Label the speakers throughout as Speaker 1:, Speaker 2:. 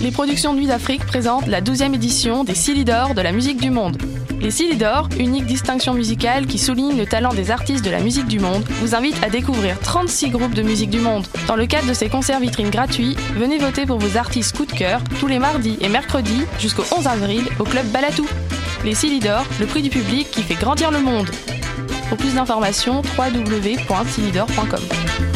Speaker 1: les productions Nuit d'Afrique présentent la 12e édition des Silidor de la musique du monde. Les Silidor, unique distinction musicale qui souligne le talent des artistes de la musique du monde, vous invitent à découvrir 36 groupes de musique du monde. Dans le cadre de ces concerts vitrines gratuits, venez voter pour vos artistes coup de cœur tous les mardis et mercredis jusqu'au 11 avril au club Balatou. Les Silidor, le prix du public qui fait grandir le monde. Pour plus d'informations, www.silidor.com.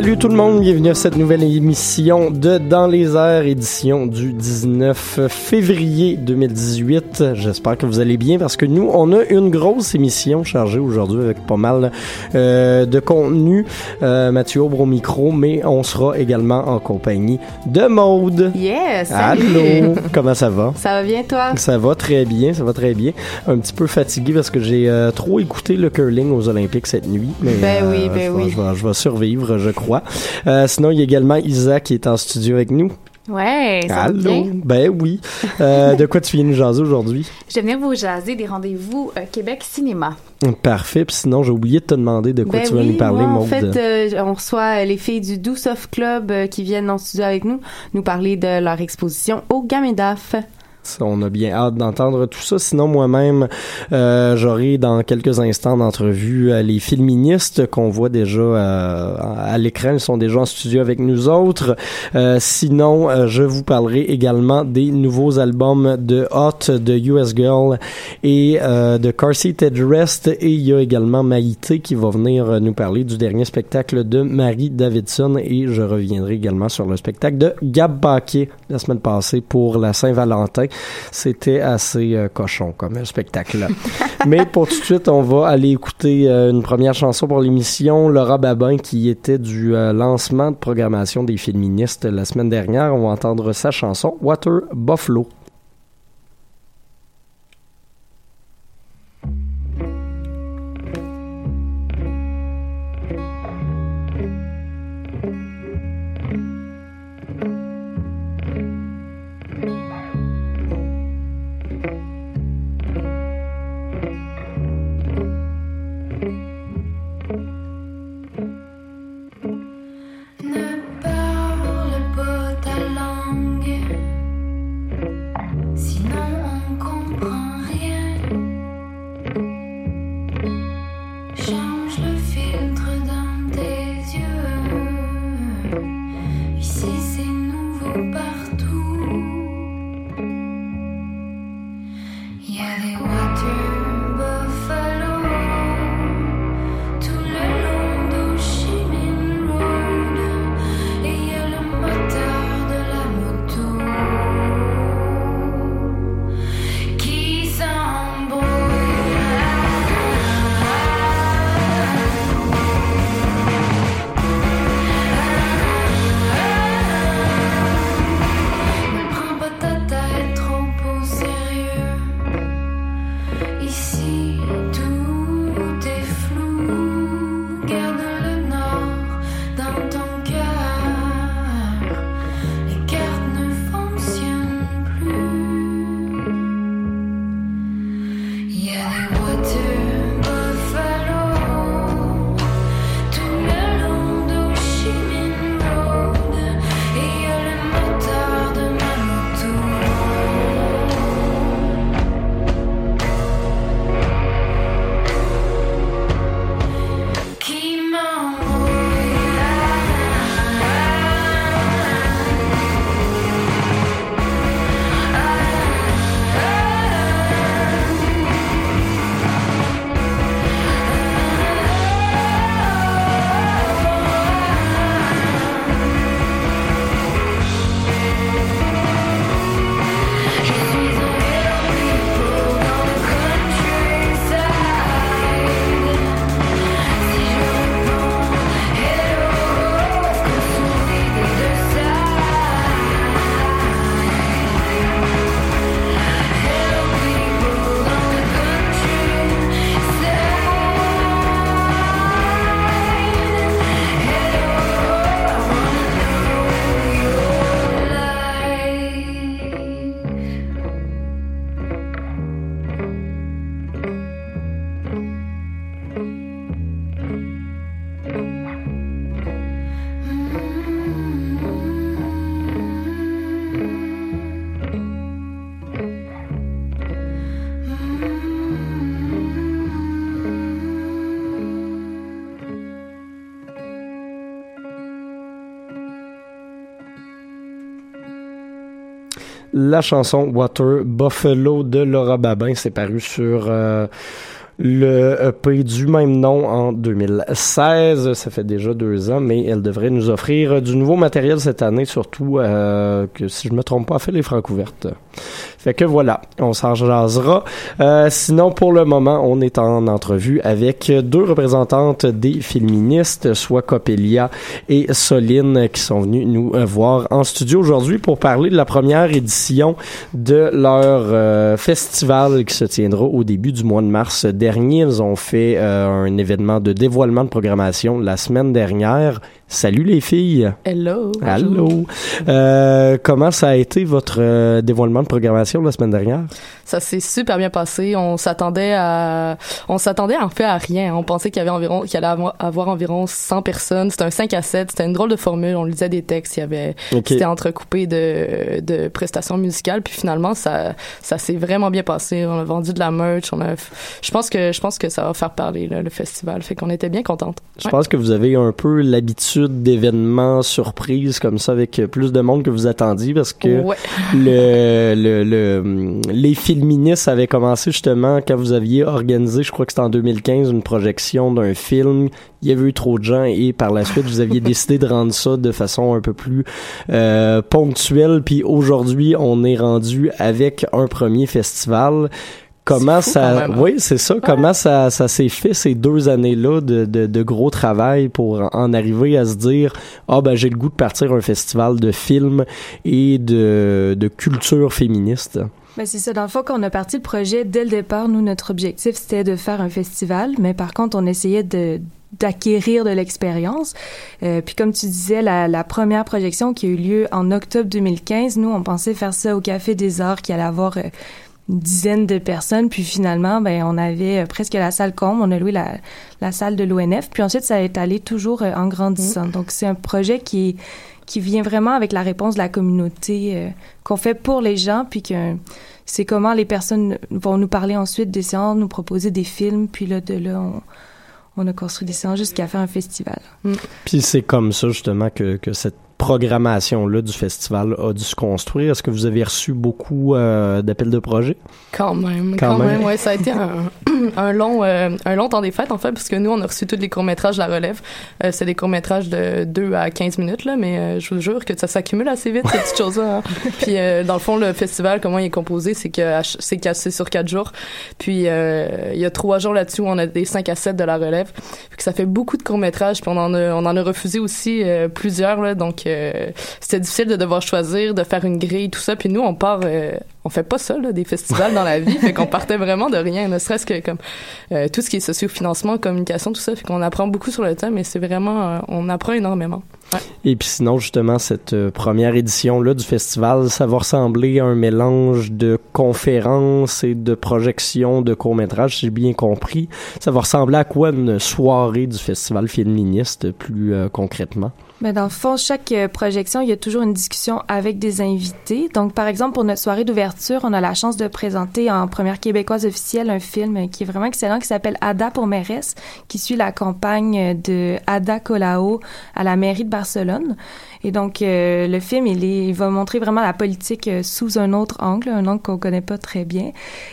Speaker 2: Salut tout le monde, bienvenue à cette nouvelle émission de Dans les airs, édition du 19 février 2018. J'espère que vous allez bien parce que nous, on a une grosse émission chargée aujourd'hui avec pas mal euh, de contenu. Euh, Mathieu Aubre au micro, mais on sera également en compagnie de Maude.
Speaker 3: Yes!
Speaker 2: Allô! Comment ça va?
Speaker 3: Ça va bien toi?
Speaker 2: Ça va très bien, ça va très bien. Un petit peu fatigué parce que j'ai euh, trop écouté le curling aux Olympiques cette nuit. Mais,
Speaker 3: Ben oui,
Speaker 2: euh,
Speaker 3: ben
Speaker 2: je vais-
Speaker 3: oui.
Speaker 2: Je vais, je vais survivre, je crois. Euh, sinon, il y a également Isa qui est en studio avec nous.
Speaker 3: Ouais, ça
Speaker 2: Allô?
Speaker 3: bien?
Speaker 2: Ben oui. Euh, de quoi tu viens nous jaser aujourd'hui?
Speaker 3: Je vais venir vous jaser des rendez-vous euh, Québec Cinéma.
Speaker 2: Parfait. Puis sinon, j'ai oublié de te demander de quoi
Speaker 3: Ben
Speaker 2: tu vas
Speaker 3: oui,
Speaker 2: nous parler,
Speaker 3: moi, en fait, euh, on reçoit les filles du Do Soft Club qui viennent en studio avec nous nous parler de leur exposition au Gamedaf.
Speaker 2: On a bien hâte d'entendre tout ça. Sinon, moi-même, euh, j'aurai dans quelques instants d'entrevue euh, les filministes qu'on voit déjà euh, à l'écran. Ils sont déjà en studio avec nous autres. Euh, sinon, euh, je vous parlerai également des nouveaux albums de Hot, de US Girl et euh, de Car Seat Rest. Et il y a également Maïté qui va venir nous parler du dernier spectacle de Marie Davidson. Et je reviendrai également sur le spectacle de Gab Paquet la semaine passée pour la Saint-Valentin. C'était assez euh, cochon comme spectacle. Mais pour tout de suite, on va aller écouter euh, une première chanson pour l'émission. Laura Babin, qui était du euh, lancement de programmation des féministes la semaine dernière. On va entendre sa chanson Water Buffalo. La chanson Water Buffalo de Laura Babin. C'est paru sur euh, le EP du même nom en 2016. Ça fait déjà deux ans, mais elle devrait nous offrir du nouveau matériel cette année, surtout euh, que si je me trompe pas, a fait les francs ouvertes. Fait que voilà, on s'en jasera. Euh, sinon, pour le moment, on est en entrevue avec deux représentantes des féministes, soit Coppelia et Soline, qui sont venues nous euh, voir en studio aujourd'hui pour parler de la première édition de leur euh, festival qui se tiendra au début du mois de mars dernier. Ils ont fait euh, un événement de dévoilement de programmation la semaine dernière. Salut les filles.
Speaker 4: Hello.
Speaker 2: Allô. Euh, comment ça a été votre euh, dévoilement de programmation la semaine dernière?
Speaker 4: Ça s'est super bien passé. On s'attendait à, on s'attendait en fait à rien. On pensait qu'il y avait environ, qu'il allait avoir, environ 100 personnes. C'était un 5 à 7. C'était une drôle de formule. On lisait des textes. Il y avait, c'était entrecoupé de, de prestations musicales. Puis finalement, ça, ça s'est vraiment bien passé. On a vendu de la merch. On a, je pense que, je pense que ça va faire parler, là, le festival. Fait qu'on était bien contentes.
Speaker 2: Je pense que vous avez un peu l'habitude d'événements surprises comme ça avec plus de monde que vous attendiez parce que
Speaker 4: Ouais.
Speaker 2: le, le, le- les filministes avaient commencé justement quand vous aviez organisé, je crois que c'était en 2015, une projection d'un film. Il y avait eu trop de gens et par la suite vous aviez décidé de rendre ça de façon un peu plus euh, ponctuelle. Puis aujourd'hui, on est rendu avec un premier festival. Comment
Speaker 4: fou
Speaker 2: ça,
Speaker 4: même, hein?
Speaker 2: oui, c'est ça. Comment ça, ça s'est fait ces deux années-là de, de, de gros travail pour en arriver à se dire, ah ben j'ai le goût de partir un festival de films et de, de culture féministe.
Speaker 5: Ben c'est ça. Dans le fond, quand on a parti le projet, dès le départ, nous, notre objectif, c'était de faire un festival, mais par contre, on essayait de d'acquérir de l'expérience. Euh, puis comme tu disais, la, la première projection qui a eu lieu en octobre 2015, nous, on pensait faire ça au Café des Arts, qui allait avoir euh, une dizaine de personnes. Puis finalement, ben on avait euh, presque la salle comble. On a loué la, la salle de l'ONF. Puis ensuite, ça est allé toujours euh, en grandissant. Donc c'est un projet qui qui vient vraiment avec la réponse de la communauté euh, qu'on fait pour les gens, puis que c'est comment les personnes vont nous parler ensuite des séances, nous proposer des films, puis là, de là, on, on a construit des séances jusqu'à faire un festival.
Speaker 2: Puis c'est comme ça justement que, que cette programmation-là du festival a dû se construire? Est-ce que vous avez reçu beaucoup euh, d'appels de projets?
Speaker 4: Quand même,
Speaker 2: Quand
Speaker 4: quand,
Speaker 2: même.
Speaker 4: même. ouais, ça a été un, un long, euh, un long temps des fêtes en fait, parce que nous on a reçu tous les courts métrages de la relève. Euh, c'est des courts métrages de 2 à 15 minutes là, mais euh, je vous jure que ça s'accumule assez vite ces petites choses là. Puis euh, dans le fond le festival comment il est composé, c'est que c'est cassé sur quatre jours. Puis euh, il y a trois jours là-dessus où on a des 5 à 7 de la relève. Que ça fait beaucoup de courts métrages, puis on en a, on en a refusé aussi plusieurs là, donc c'était difficile de devoir choisir, de faire une grille, tout ça. Puis nous, on part, euh, on fait pas ça, là, des festivals dans la vie. fait qu'on partait vraiment de rien, ne serait-ce que comme euh, tout ce qui est socio-financement, communication, tout ça. Fait qu'on apprend beaucoup sur le thème, mais c'est vraiment, euh, on apprend énormément.
Speaker 2: Et puis sinon, justement, cette première édition-là du festival, ça va ressembler à un mélange de conférences et de projections de courts-métrages, si j'ai bien compris. Ça va ressembler à quoi une soirée du festival féministe, plus concrètement?
Speaker 5: Mais dans le fond, chaque euh, projection, il y a toujours une discussion avec des invités. Donc, par exemple, pour notre soirée d'ouverture, on a la chance de présenter en première québécoise officielle un film qui est vraiment excellent, qui s'appelle Ada pour mairesse, qui suit la campagne de Ada Colau à la mairie de Barcelone. Et donc, euh, le film, il, est, il va montrer vraiment la politique euh, sous un autre angle, un angle qu'on connaît pas très bien.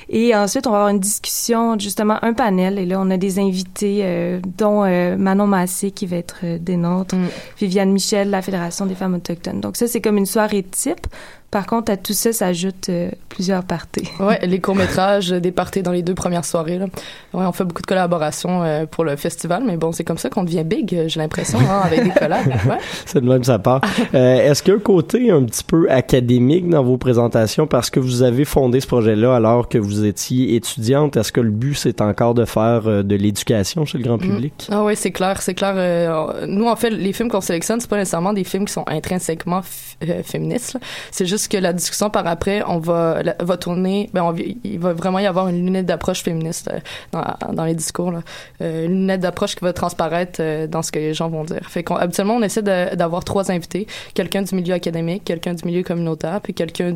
Speaker 5: Et ensuite, on va avoir une discussion, justement, un panel. Et là, on a des invités, euh, dont euh, Manon Massé, qui va être euh, des nôtres, Viviane Michel, la Fédération des femmes autochtones. Donc ça, c'est comme une soirée type. Par contre, à tout ça s'ajoutent euh, plusieurs parties.
Speaker 4: Ouais, les courts-métrages, des parties dans les deux premières soirées. Là. Ouais, on fait beaucoup de collaborations euh, pour le festival, mais bon, c'est comme ça qu'on devient big, euh, j'ai l'impression, hein, avec des collabs. Ouais.
Speaker 2: C'est de même ça part. Euh, Est-ce qu'il y a un côté un petit peu académique dans vos présentations parce que vous avez fondé ce projet-là alors que vous étiez étudiante? Est-ce que le but, c'est encore de faire euh, de l'éducation chez le grand public?
Speaker 4: Ah oui, c'est clair, c'est clair. euh, nous, en fait, les films qu'on sélectionne, c'est pas nécessairement des films qui sont intrinsèquement euh, féministes. C'est juste que la discussion par après, on va va tourner. Ben, on il va vraiment y avoir une lunette d'approche féministe euh, dans, dans les discours. Euh, une lunette d'approche qui va transparaître euh, dans ce que les gens vont dire. Fait qu'on habituellement, on essaie d'avoir trois invités quelqu'un du milieu académique, quelqu'un du milieu communautaire, puis quelqu'un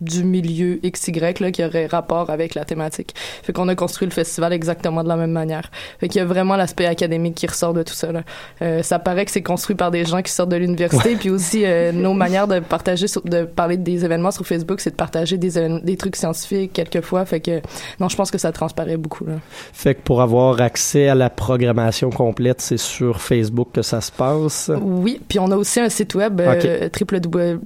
Speaker 4: du milieu XY là, qui aurait rapport avec la thématique. Fait qu'on a construit le festival exactement de la même manière. Fait qu'il y a vraiment l'aspect académique qui ressort de tout ça. Là. Euh, ça paraît que c'est construit par des gens qui sortent de l'université,
Speaker 2: Ouais.
Speaker 4: puis aussi euh, nos manières de partager, sur- de parler des événements sur Facebook, c'est de partager des, des trucs scientifiques quelquefois. Fait que non, je pense que ça transparaît beaucoup. Là.
Speaker 2: Fait que pour avoir accès à la programmation complète, c'est sur Facebook que ça se passe?
Speaker 4: Oui, puis on a aussi un site web euh, www-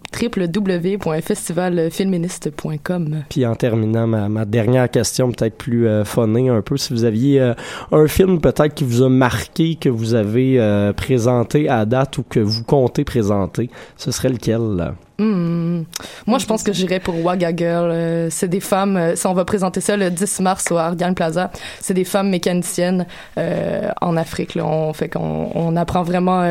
Speaker 4: www.festivalféministe.com.
Speaker 2: Puis en terminant, ma, ma dernière question, peut-être plus euh, phonée un peu, si vous aviez euh, un film peut-être qui vous a marqué, que vous avez euh, présenté à date ou que vous comptez présenter, ce serait lequel? là?
Speaker 4: Hmm. Moi, je pense que j'irais pour Waga Girl. Euh, c'est des femmes. euh, ça, on va présenter ça le 10 mars au Ardian Plaza. C'est des femmes mécaniciennes euh, en Afrique. Là. On fait qu'on on apprend vraiment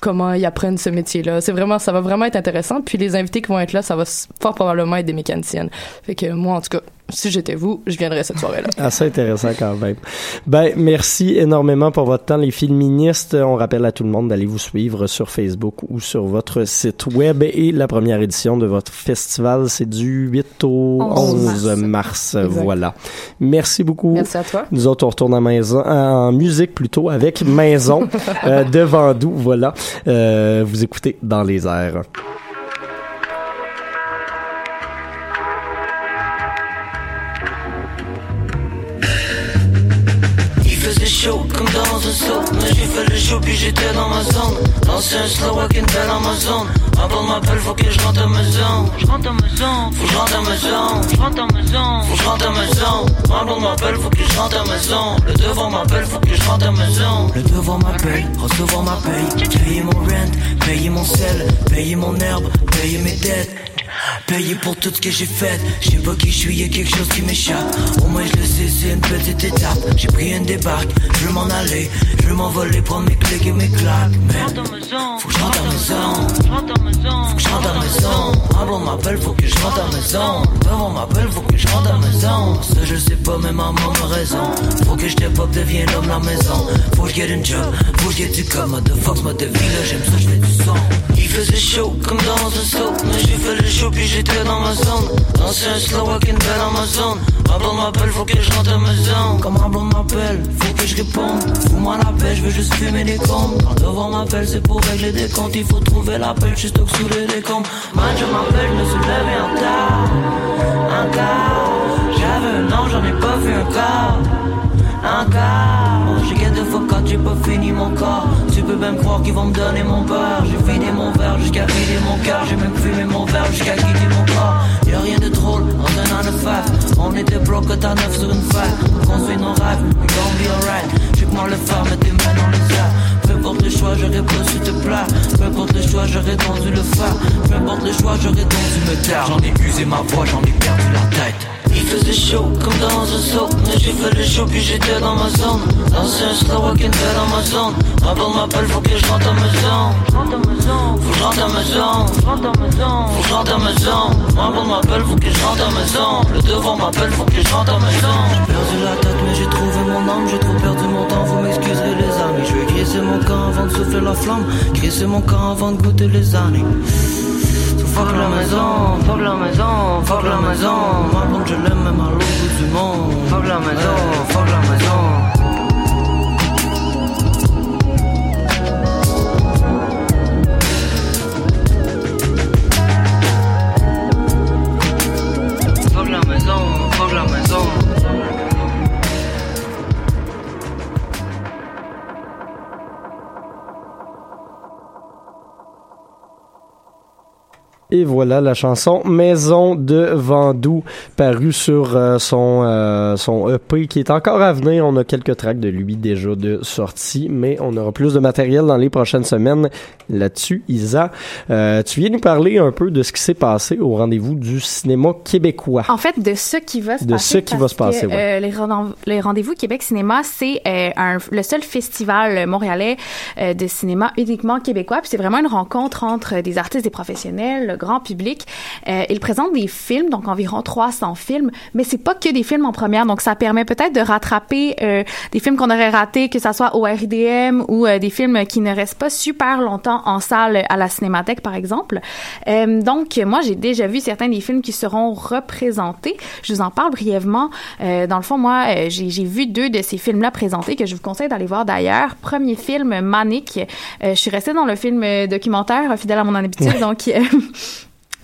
Speaker 4: comment ils apprennent ce métier-là. C'est vraiment, ça va vraiment être intéressant. Puis les invités qui vont être là, ça va fort probablement être des mécaniciennes. Fait que moi, en tout cas, si j'étais vous, je viendrais cette soirée-là.
Speaker 2: Assez intéressant quand même. Ben, merci énormément pour votre temps, les féministes. On rappelle à tout le monde d'aller vous suivre sur Facebook ou sur votre site web. Et la première édition de votre festival, c'est du 8 au 11
Speaker 4: 11
Speaker 2: mars.
Speaker 4: Exact.
Speaker 2: Voilà. Merci beaucoup.
Speaker 4: Merci à toi.
Speaker 2: Nous autres, on retourne à maison, en musique plutôt, avec Maison euh, de Vendoux. Voilà. Euh, vous écoutez dans les airs.
Speaker 6: Comme dans un saut. Mais j'ai fait le show puis j'étais dans ma zone. Lancé un slow avec une belle Amazon. Ma bonne m'appelle faut que je rentre à maison Je rentre à maison Faut que je rentre à maison Je rentre à maison Faut que je rentre à maison Ma bonne m'appelle faut que je rentre à maison Le devant m'appelle faut que je rentre à maison Le devant m'appelle Recevoir ma paye. Payer mon rent Payer mon sel Payer mon herbe Payer mes dettes Payé pour tout ce que j'ai fait, je sais pas qui je suis, y'a quelque chose qui m'échappe. Au moins je le sais, c'est une petite étape. J'ai pris une débarque, je veux m'en aller, je veux m'envoler, prendre mes clés et mes claques. Mais faut que je rentre à maison, faut que je rentre à maison. Un bon m'appelle, faut que je rentre à maison. Devant m'appelle, faut que je rentre à maison. Ça je sais pas, mais maman a raison. Faut que je te pop, deviens l'homme la maison. Faut que je get une job, faut que je du com, motherfucks, mode de vie, là j'aime ça, je fais du son. Il faisait chaud comme dans un saut, mais j'ai fait le show puis j'étais dans ma zone. Lancé un slow une belle Amazon. Ma blonde m'appelle, faut que je rentre à maison. Quand ma blonde m'appelle, faut que je réponde. Fous-moi la paix, je veux juste fumer des comptes. Quand devant m'appelle, c'est pour régler des comptes. Il faut trouver la paix, je suis stock sous les décombres. Man, je m'appelle, je me suis levé en tard. Un quart, j'avais un an, j'en ai pas vu un quart. Un quart, j'ai pas fini mon corps. Tu peux même croire qu'ils vont me donner mon beurre. J'ai vidé mon verre jusqu'à vider mon cœur. J'ai même fumé mon verre jusqu'à quitter mon corps. Y'a rien de drôle dans un an. On était bloqué à neuf sur une fac. On construit nos rêves, we gon' be alright. J'ai que le faire, mets tes mains dans les airs. Peu importe le choix, j'aurais su te plaire. Peu importe le choix, j'aurais tendu le faire. Peu importe le choix, j'aurais tendu me taire. J'en ai usé ma voix, j'en ai perdu la tête. Il faisait chaud comme dans un saut. Mais j'ai fait le show puis j'étais dans ma zone. Lancé un slow avec une belle Amazon. Ma blonde m'appelle faut que je rentre à maison Faut que je rentre à maison Faut que je rentre à maison Ma blonde m'appelle faut que je rentre à maison Le devant m'appelle faut que je rentre à maison J'ai perdu la tête mais j'ai trouvé mon âme. J'ai trop perdu mon temps vous m'excuserez les amis. Je vais crisser mon camp avant de souffler la flamme. Crisser mon camp avant de goûter les années fuck la maison, fuck la maison, fuck la maison. Ma blonde, je l'aime même à l'autre bout du monde. Fuck la maison, fuck la maison.
Speaker 2: Et voilà la chanson Maison de Vendoux parue sur euh, son euh, son EP qui est encore à venir. On a quelques tracks de lui déjà de sortie, mais on aura plus de matériel dans les prochaines semaines là-dessus. Isa, euh, tu viens nous parler un peu de ce qui s'est passé au rendez-vous du cinéma québécois.
Speaker 7: En fait, de ce qui va se
Speaker 2: De
Speaker 7: passer.
Speaker 2: ce qui va se passer, ouais.
Speaker 7: euh, les, rendez- les rendez-vous Québec Cinéma, c'est euh, le seul festival montréalais euh, de cinéma uniquement québécois. Puis c'est vraiment une rencontre entre des artistes, des professionnels le grand public. Euh, il présente des films, donc environ 300 films, mais c'est pas que des films en première, donc ça permet peut-être de rattraper euh, des films qu'on aurait ratés, que ça soit au RIDM ou euh, des films qui ne restent pas super longtemps en salle à la Cinémathèque, par exemple. Euh, donc, moi, j'ai déjà vu certains des films qui seront représentés. Je vous en parle brièvement. Euh, dans le fond, moi, euh, j'ai j'ai vu deux de ces films-là présentés que je vous conseille d'aller voir d'ailleurs. Premier film, Manic. Euh, je suis restée dans le film documentaire, fidèle à mon habitude,
Speaker 8: Ouais.
Speaker 7: donc...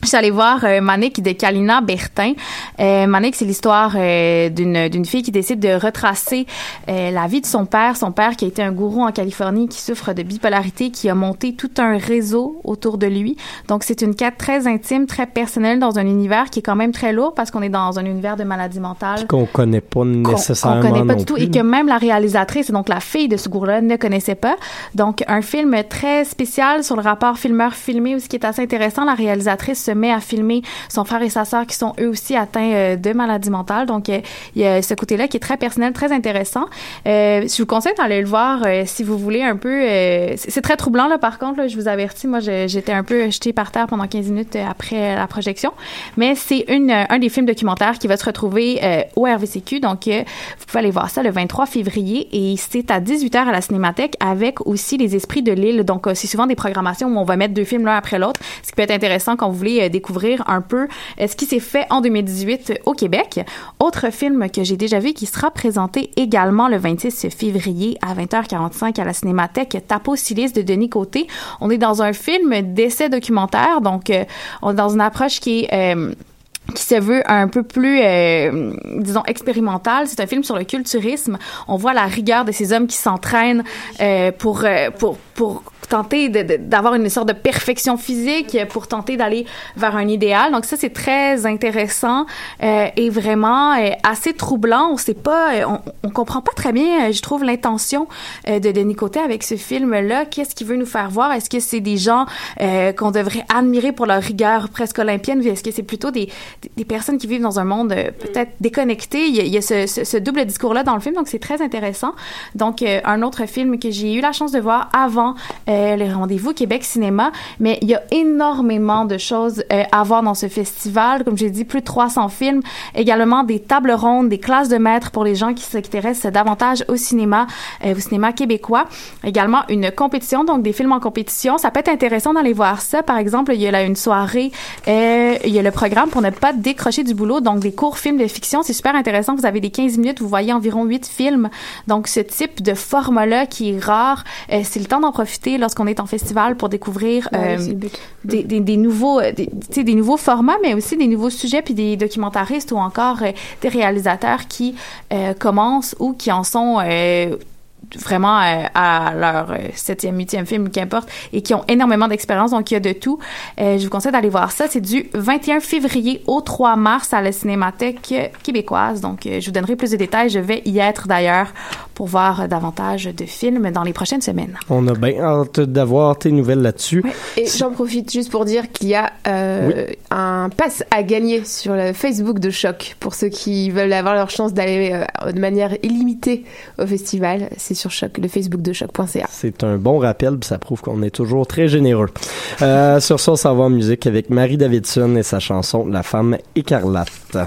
Speaker 7: Je suis allée voir euh, Manic de Kalina Bertin. Euh, Manic, c'est l'histoire euh, d'une d'une fille qui décide de retracer euh, la vie de son père. Son père qui a été un gourou en Californie, qui souffre de bipolarité, qui a monté tout un réseau autour de lui. Donc, c'est une quête très intime, très personnelle dans un univers qui est quand même très lourd parce qu'on est dans un univers de maladie mentale
Speaker 2: Qu'on connaît pas nécessairement.
Speaker 7: qu'on connaît pas du tout
Speaker 2: plus.
Speaker 7: et que même la réalisatrice, donc la fille de ce gourou-là, ne connaissait pas. Donc, un film très spécial sur le rapport filmeur-filmé, ce qui est assez intéressant. La réalisatrice se met à filmer son frère et sa sœur qui sont eux aussi atteints euh, de maladie mentale. Donc, euh, il y a ce côté-là qui est très personnel, très intéressant. Euh, je vous conseille d'aller le voir si vous voulez un peu. c'est très troublant, là, par contre. je vous avertis, moi, j'étais un peu jetée par terre pendant 15 minutes après la projection. Mais c'est un des films documentaires qui va se retrouver au RVCQ. Donc, vous pouvez aller voir ça le 23 février et c'est à 18h à la Cinémathèque avec aussi Les Esprits de l'île. Donc, c'est souvent des programmations où on va mettre deux films l'un après l'autre, ce qui peut être intéressant quand vous voulez euh, découvrir un peu euh, ce qui s'est fait en 2018 au Québec. Autre film que j'ai déjà vu qui sera présenté également le 26 février à 20h45 à la Cinémathèque, Tapo Silice de Denis Côté. On est dans un film d'essai documentaire, donc euh, on est dans une approche qui euh, qui se veut un peu plus, euh, disons, expérimental. C'est un film sur le culturisme. On voit la rigueur de ces hommes qui s'entraînent euh, pour, euh, pour, pour tenter d'avoir une sorte de perfection physique, pour tenter d'aller vers un idéal. Donc ça, c'est très intéressant euh, et vraiment euh, assez troublant. On sait pas, euh, on, on comprend pas très bien, euh, je trouve, l'intention euh, de Denis Côté avec ce film-là. Qu'est-ce qu'il veut nous faire voir? Est-ce que c'est des gens euh, qu'on devrait admirer pour leur rigueur presque olympienne? Est-ce que c'est plutôt des, des- personnes qui vivent dans un monde peut-être déconnecté? Il y a, il y a ce, ce- ce double discours-là dans le film, donc c'est très intéressant. Donc, un autre film que j'ai eu la chance de voir avant euh, les rendez-vous Québec Cinéma, mais il y a énormément de choses euh, à voir dans ce festival. Comme j'ai dit, plus de 300 films, également des tables rondes, des classes de maîtres pour les gens qui s'intéressent davantage au cinéma, euh, au cinéma québécois. Également une compétition, donc des films en compétition. Ça peut être intéressant d'aller voir ça. Par exemple, il y a là une soirée, euh, il y a le programme pour ne pas décrocher du boulot, donc des courts films de fiction. C'est super intéressant. Vous avez des 15 minutes, vous voyez environ 8 films. Donc ce type de format-là qui est rare, euh, c'est le temps d'en profiter lorsqu'on est en festival pour découvrir
Speaker 9: Ouais,
Speaker 7: euh, des, des, des nouveaux euh, des, nouveaux formats mais aussi des nouveaux sujets puis des documentaristes ou encore euh, des réalisateurs qui euh, commencent ou qui en sont vraiment euh, à leur septième, huitième film, qu'importe, et qui ont énormément d'expérience, donc il y a de tout. Euh, je vous conseille d'aller voir ça. C'est du 21 février au 3 mars à la Cinémathèque québécoise. Donc, euh, je vous donnerai plus de détails. Je vais y être d'ailleurs pour voir davantage de films dans les prochaines semaines.
Speaker 2: On a bien hâte d'avoir tes nouvelles là-dessus.
Speaker 9: Et j'en profite juste pour dire qu'il y a euh, un pass à gagner sur le Facebook de Choc pour ceux qui veulent avoir leur chance d'aller euh, de manière illimitée au festival. C'est sur Choc, le Facebook de Choc.ca.
Speaker 2: C'est un bon rappel, puis ça prouve qu'on est toujours très généreux. Euh, sur ça, on s'en va en musique avec Marie Davidson et sa chanson La femme écarlate.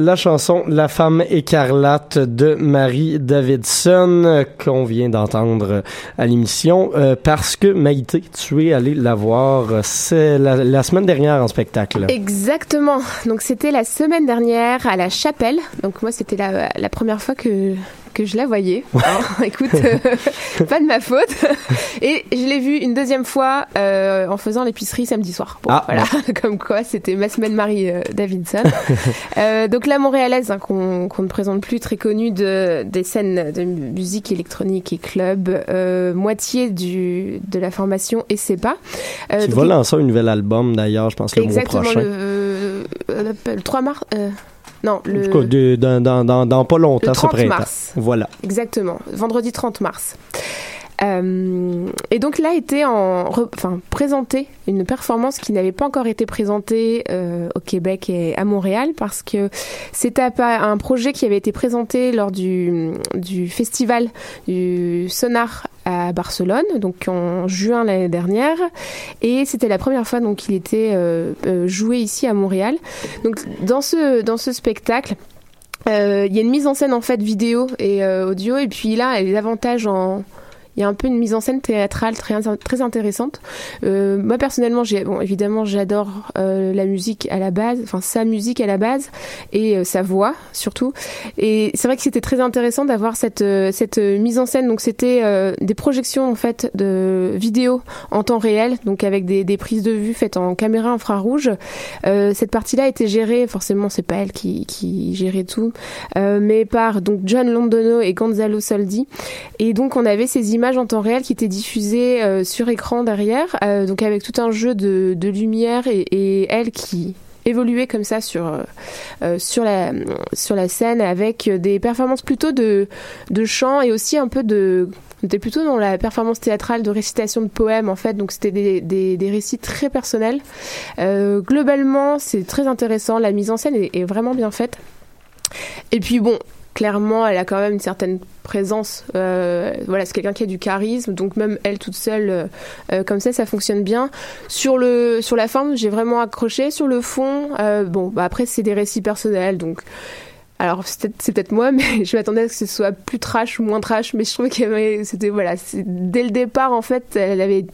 Speaker 2: La chanson La femme écarlate de Marie Davidson qu'on vient d'entendre à l'émission euh, parce que Maïté, tu es allée la voir c'est la, semaine dernière en spectacle.
Speaker 9: Exactement. Donc c'était la semaine dernière à la Chapelle. Donc moi c'était la première fois que que je la voyais. Alors, écoute, euh, pas de ma faute. Et je l'ai vue une deuxième fois euh, en faisant l'épicerie samedi soir. Bon,
Speaker 2: Ah,
Speaker 9: voilà, comme quoi c'était ma semaine Marie euh, Davidson. Donc la montréalaise hein, qu'on ne présente plus, très connue de, des scènes de musique électronique et club, moitié du, de la formation et c'est pas.
Speaker 2: Tu vas lancer un nouvel album d'ailleurs, je pense le mois prochain.
Speaker 9: le, le, le 3 mars. Non, le.
Speaker 2: En tout cas, de- dans, dans, dans, dans pas longtemps,
Speaker 9: Le
Speaker 2: ce
Speaker 9: 30
Speaker 2: printemps.
Speaker 9: mars.
Speaker 2: Voilà.
Speaker 9: Exactement, vendredi 30 mars. Euh, et donc là était en, re- enfin présenté une performance qui n'avait pas encore été présentée euh, au Québec et à Montréal parce que c'était un projet qui avait été présenté lors du, du festival du Sonar Barcelone, donc en juin l'année dernière, et c'était la première fois donc qu'il était euh, euh, joué ici à Montréal. Donc dans ce dans ce spectacle. Euh, Il y a une mise en scène en fait vidéo et audio et puis là elle est davantage en il y a un peu une mise en scène théâtrale très très intéressante. Euh, moi personnellement, j'ai bon évidemment j'adore euh, la musique à la base, enfin sa musique à la base et euh, sa voix surtout. Et c'est vrai que c'était très intéressant d'avoir cette cette mise en scène. Donc c'était des projections en fait de vidéos en temps réel, donc avec des, des prises de vue faites en caméra infrarouge. Cette partie-là était gérée, forcément c'est pas elle qui, qui gérait tout, mais par donc John Londono et Gonzalo Soldi. Et donc on avait ces images en temps réel qui étaient diffusées euh, sur écran derrière, euh, donc avec tout un jeu de, de lumière et, elle qui évoluait comme ça sur euh, sur la sur la scène avec des performances plutôt de de chant et aussi un peu de on était plutôt dans la performance théâtrale de récitation de poèmes en fait, donc c'était des, des, récits très personnels. Globalement, c'est très intéressant, la mise en scène est vraiment bien faite. Et puis bon, clairement, elle a quand même une certaine présence. Euh, voilà, c'est quelqu'un qui a du charisme, donc même elle toute seule, euh, euh, comme ça, ça fonctionne bien. Sur la forme, j'ai vraiment accroché. Sur le fond, bon, bah après c'est des récits personnels, donc. Alors c'est peut-être moi, mais je m'attendais à ce que ce soit plus trash ou moins trash, mais je trouvais avait, c'était voilà, dès le départ en fait, elle avait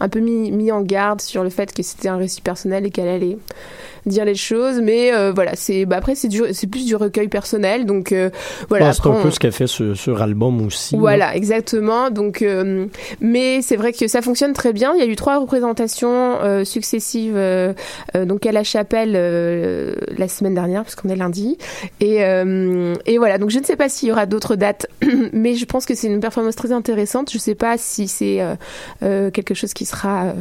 Speaker 9: un peu mis, mis en garde sur le fait que c'était un récit personnel et qu'elle allait dire les choses mais euh, voilà c'est bah après c'est du c'est plus du recueil personnel donc euh, voilà
Speaker 2: Ouais, c'est un peu ce qu'elle fait sur, sur album aussi. là.
Speaker 9: voilà, exactement. Donc, euh, mais c'est vrai que ça fonctionne très bien. Il y a eu trois représentations successives, donc à la chapelle la semaine dernière, parce qu'on est lundi. Et, et voilà. Donc, je ne sais pas s'il y aura d'autres dates, mais je pense que c'est une performance très intéressante. Je ne sais pas si c'est quelque chose qui sera euh,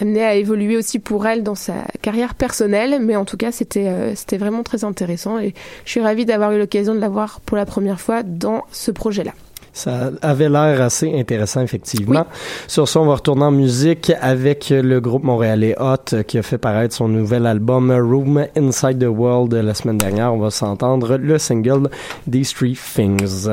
Speaker 9: amené à évoluer aussi pour elle dans sa carrière personnelle, mais en tout cas, c'était euh, c'était vraiment très intéressant. Et je suis ravie d'avoir eu l'occasion de la voir pour la première fois dans ce projet-là.
Speaker 2: Ça avait l'air assez intéressant, effectivement. Sur ça, on va retourner en musique avec le groupe montréalais Hot euh, qui a fait paraître son nouvel album Room Inside the World la semaine dernière. On va s'entendre le single These Three Things.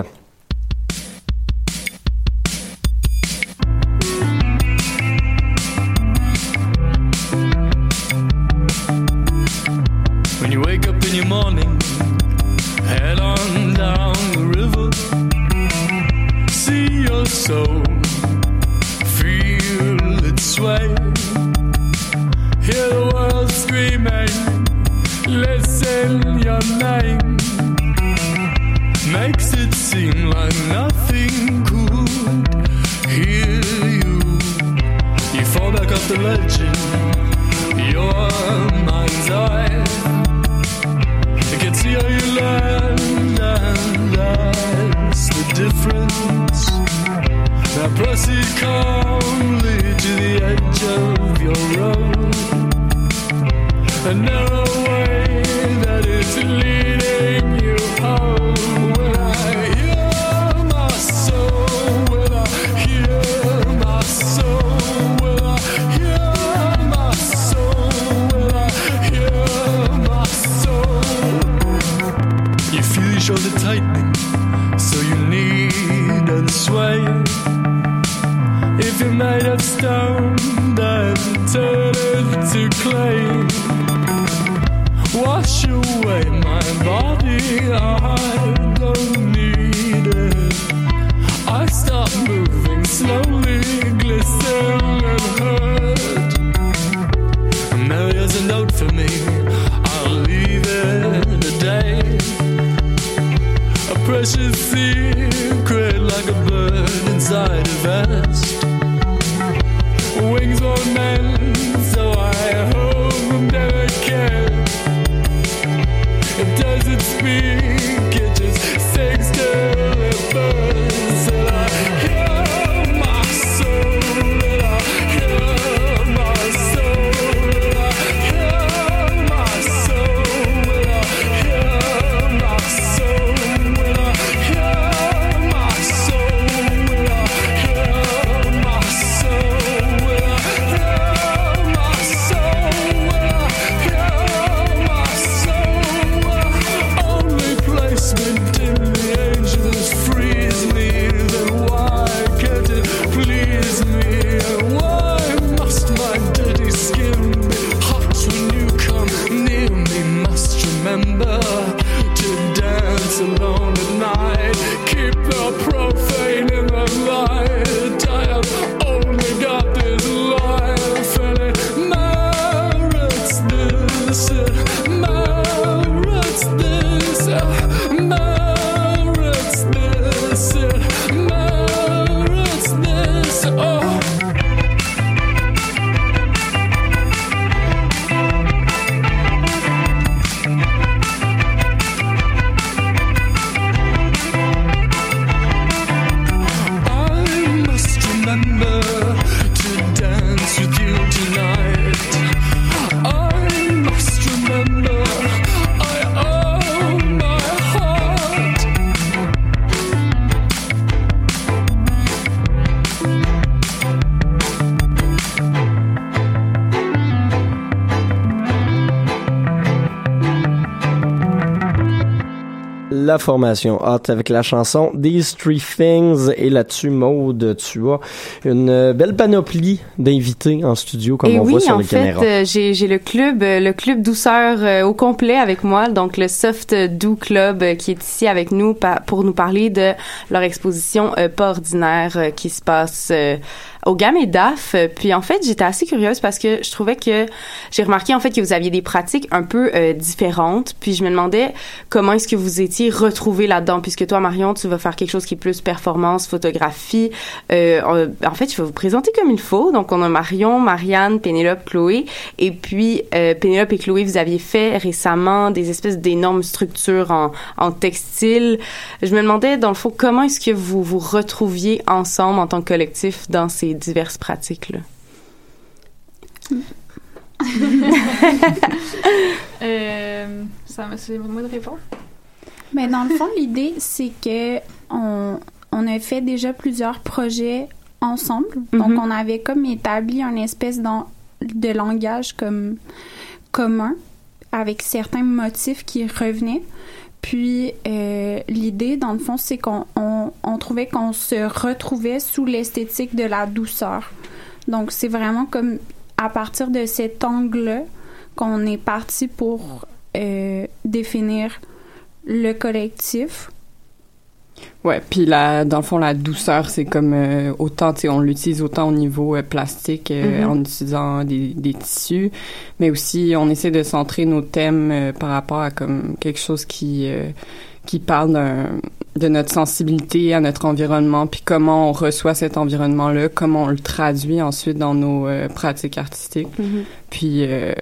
Speaker 2: Formation Hot avec la chanson These Three Things et là-dessus Maude, tu as une euh, belle panoplie d'invités en studio comme
Speaker 3: Et
Speaker 2: on
Speaker 3: oui,
Speaker 2: voit sur les
Speaker 3: fait,
Speaker 2: caméras.
Speaker 3: euh, j'ai j'ai le club, euh, le club douceur euh, au complet avec moi, donc le Soft Do Club qui est ici avec nous pa- pour nous parler de leur exposition euh, pas ordinaire qui se passe au Gamme et DAF. Puis en fait, j'étais assez curieuse parce que je trouvais que j'ai remarqué en fait que vous aviez des pratiques un peu euh, différentes. Puis je me demandais comment est-ce que vous étiez retrouvés là-dedans, puisque toi Marion, tu vas faire quelque chose qui est plus performance, photographie. Euh, en fait, je vais vous présenter comme il faut. Donc on a Marion, Marianne, Pénélope, Chloé, et puis euh, Pénélope et Chloé, vous aviez fait récemment des espèces d'énormes structures en, en textile. Je me demandais dans le fond comment est-ce que vous vous retrouviez ensemble en tant que collectif dans ces diverses pratiques-là?
Speaker 10: Euh, ça me c'est moi de répondre.
Speaker 11: Mais dans le fond, l'idée, c'est que on, on a fait déjà plusieurs projets ensemble. Donc,
Speaker 3: Mhm.
Speaker 11: on avait comme établi un espèce de langage comme commun avec certains motifs qui revenaient. Puis, euh, l'idée, dans le fond, c'est qu'on on, on trouvait qu'on se retrouvait sous l'esthétique de la douceur. Donc, c'est vraiment comme à partir de cet angle-là qu'on est parti pour euh, définir le collectif.
Speaker 12: Ouais, puis la, dans le fond, la douceur, c'est comme euh, autant, tu sais, on l'utilise autant au niveau euh, plastique euh,
Speaker 3: Mhm.
Speaker 12: en utilisant des, des tissus, mais aussi on essaie de centrer nos thèmes par rapport à comme quelque chose qui qui parle de notre sensibilité à notre environnement, puis comment on reçoit cet environnement-là, comment on le traduit ensuite dans nos euh, pratiques artistiques.
Speaker 3: Mhm.
Speaker 12: Puis euh,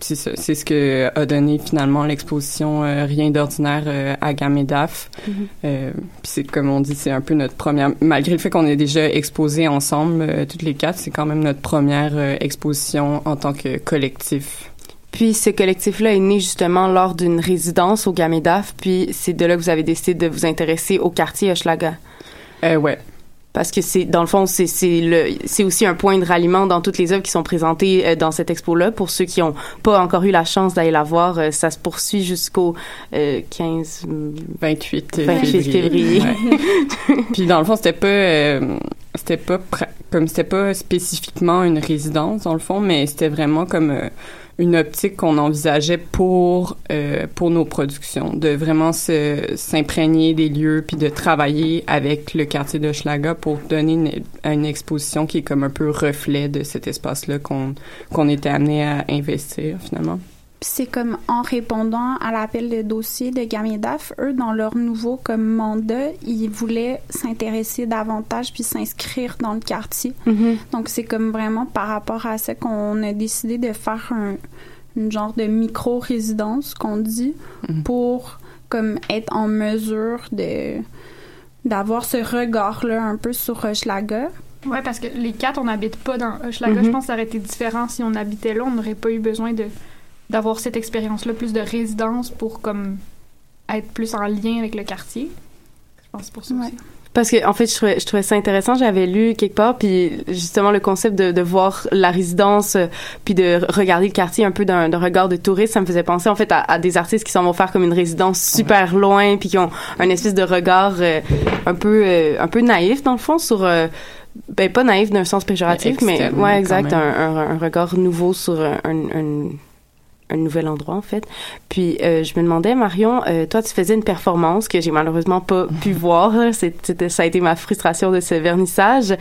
Speaker 12: c'est ce que a donné finalement l'exposition euh, Rien d'ordinaire euh, à Gamedaf.
Speaker 3: Mhm.
Speaker 12: Euh, puis c'est comme on dit, c'est un peu notre première. Malgré le fait qu'on ait déjà exposé ensemble euh, toutes les quatre, c'est quand même notre première euh, exposition en tant que collectif.
Speaker 3: Puis ce collectif-là est né justement lors d'une résidence au Gamedaf, puis c'est de là que vous avez décidé de vous intéresser au quartier Hochelaga.
Speaker 12: Euh, ouais.
Speaker 3: Parce que c'est dans le fond c'est c'est le c'est aussi un point de ralliement dans toutes les œuvres qui sont présentées euh, dans cette expo-là. Pour ceux qui ont pas encore eu la chance d'aller la voir, euh, ça se poursuit jusqu'au euh, 15
Speaker 12: 28
Speaker 3: 28 février.
Speaker 12: Ouais. Puis dans le fond, c'était pas euh, c'était pas pra- comme c'était pas spécifiquement une résidence dans le fond, mais c'était vraiment comme euh, une optique qu'on envisageait pour euh, pour nos productions, de vraiment s'imprégner des lieux puis de travailler avec le quartier de Schlaga pour donner une, une exposition qui est comme un peu reflet de cet espace-là qu'on qu'on était amené à investir finalement.
Speaker 11: C'est comme en répondant à l'appel de dossier de Gamedaf, eux, dans leur nouveau comme mandat, ils voulaient s'intéresser davantage puis s'inscrire dans le quartier.
Speaker 3: Mhm.
Speaker 11: Donc c'est comme vraiment par rapport à ça qu'on a décidé de faire un une genre de micro-résidence qu'on dit pour comme être en mesure de d'avoir ce regard-là un peu sur Hochelaga.
Speaker 10: Ouais, parce que les quatre, on n'habite pas dans Hochelaga.
Speaker 11: Mhm.
Speaker 10: Je pense que ça aurait été différent si on habitait là. On n'aurait pas eu besoin de d'avoir cette expérience-là, plus de résidence pour comme être plus en lien avec le quartier. Je pense que c'est pour ça aussi.
Speaker 3: Parce que en fait, je trouvais, je trouvais ça intéressant. J'avais lu quelque part, puis justement le concept de, de voir la résidence, euh, puis de regarder le quartier un peu d'un regard de touriste, ça me faisait penser en fait à, à des artistes qui s'en vont faire comme une résidence super loin, puis qui ont un espèce de regard euh, un peu euh, un peu naïf dans le fond sur euh, ben pas naïf d'un sens péjoratif, mais
Speaker 12: Externe,
Speaker 3: ouais exact, un, un regard nouveau sur un, un, un nouvel endroit en fait. Puis euh, je me demandais Marion, euh, toi tu faisais une performance que j'ai malheureusement pas pu voir. C'était ça a été ma frustration de ce vernissage.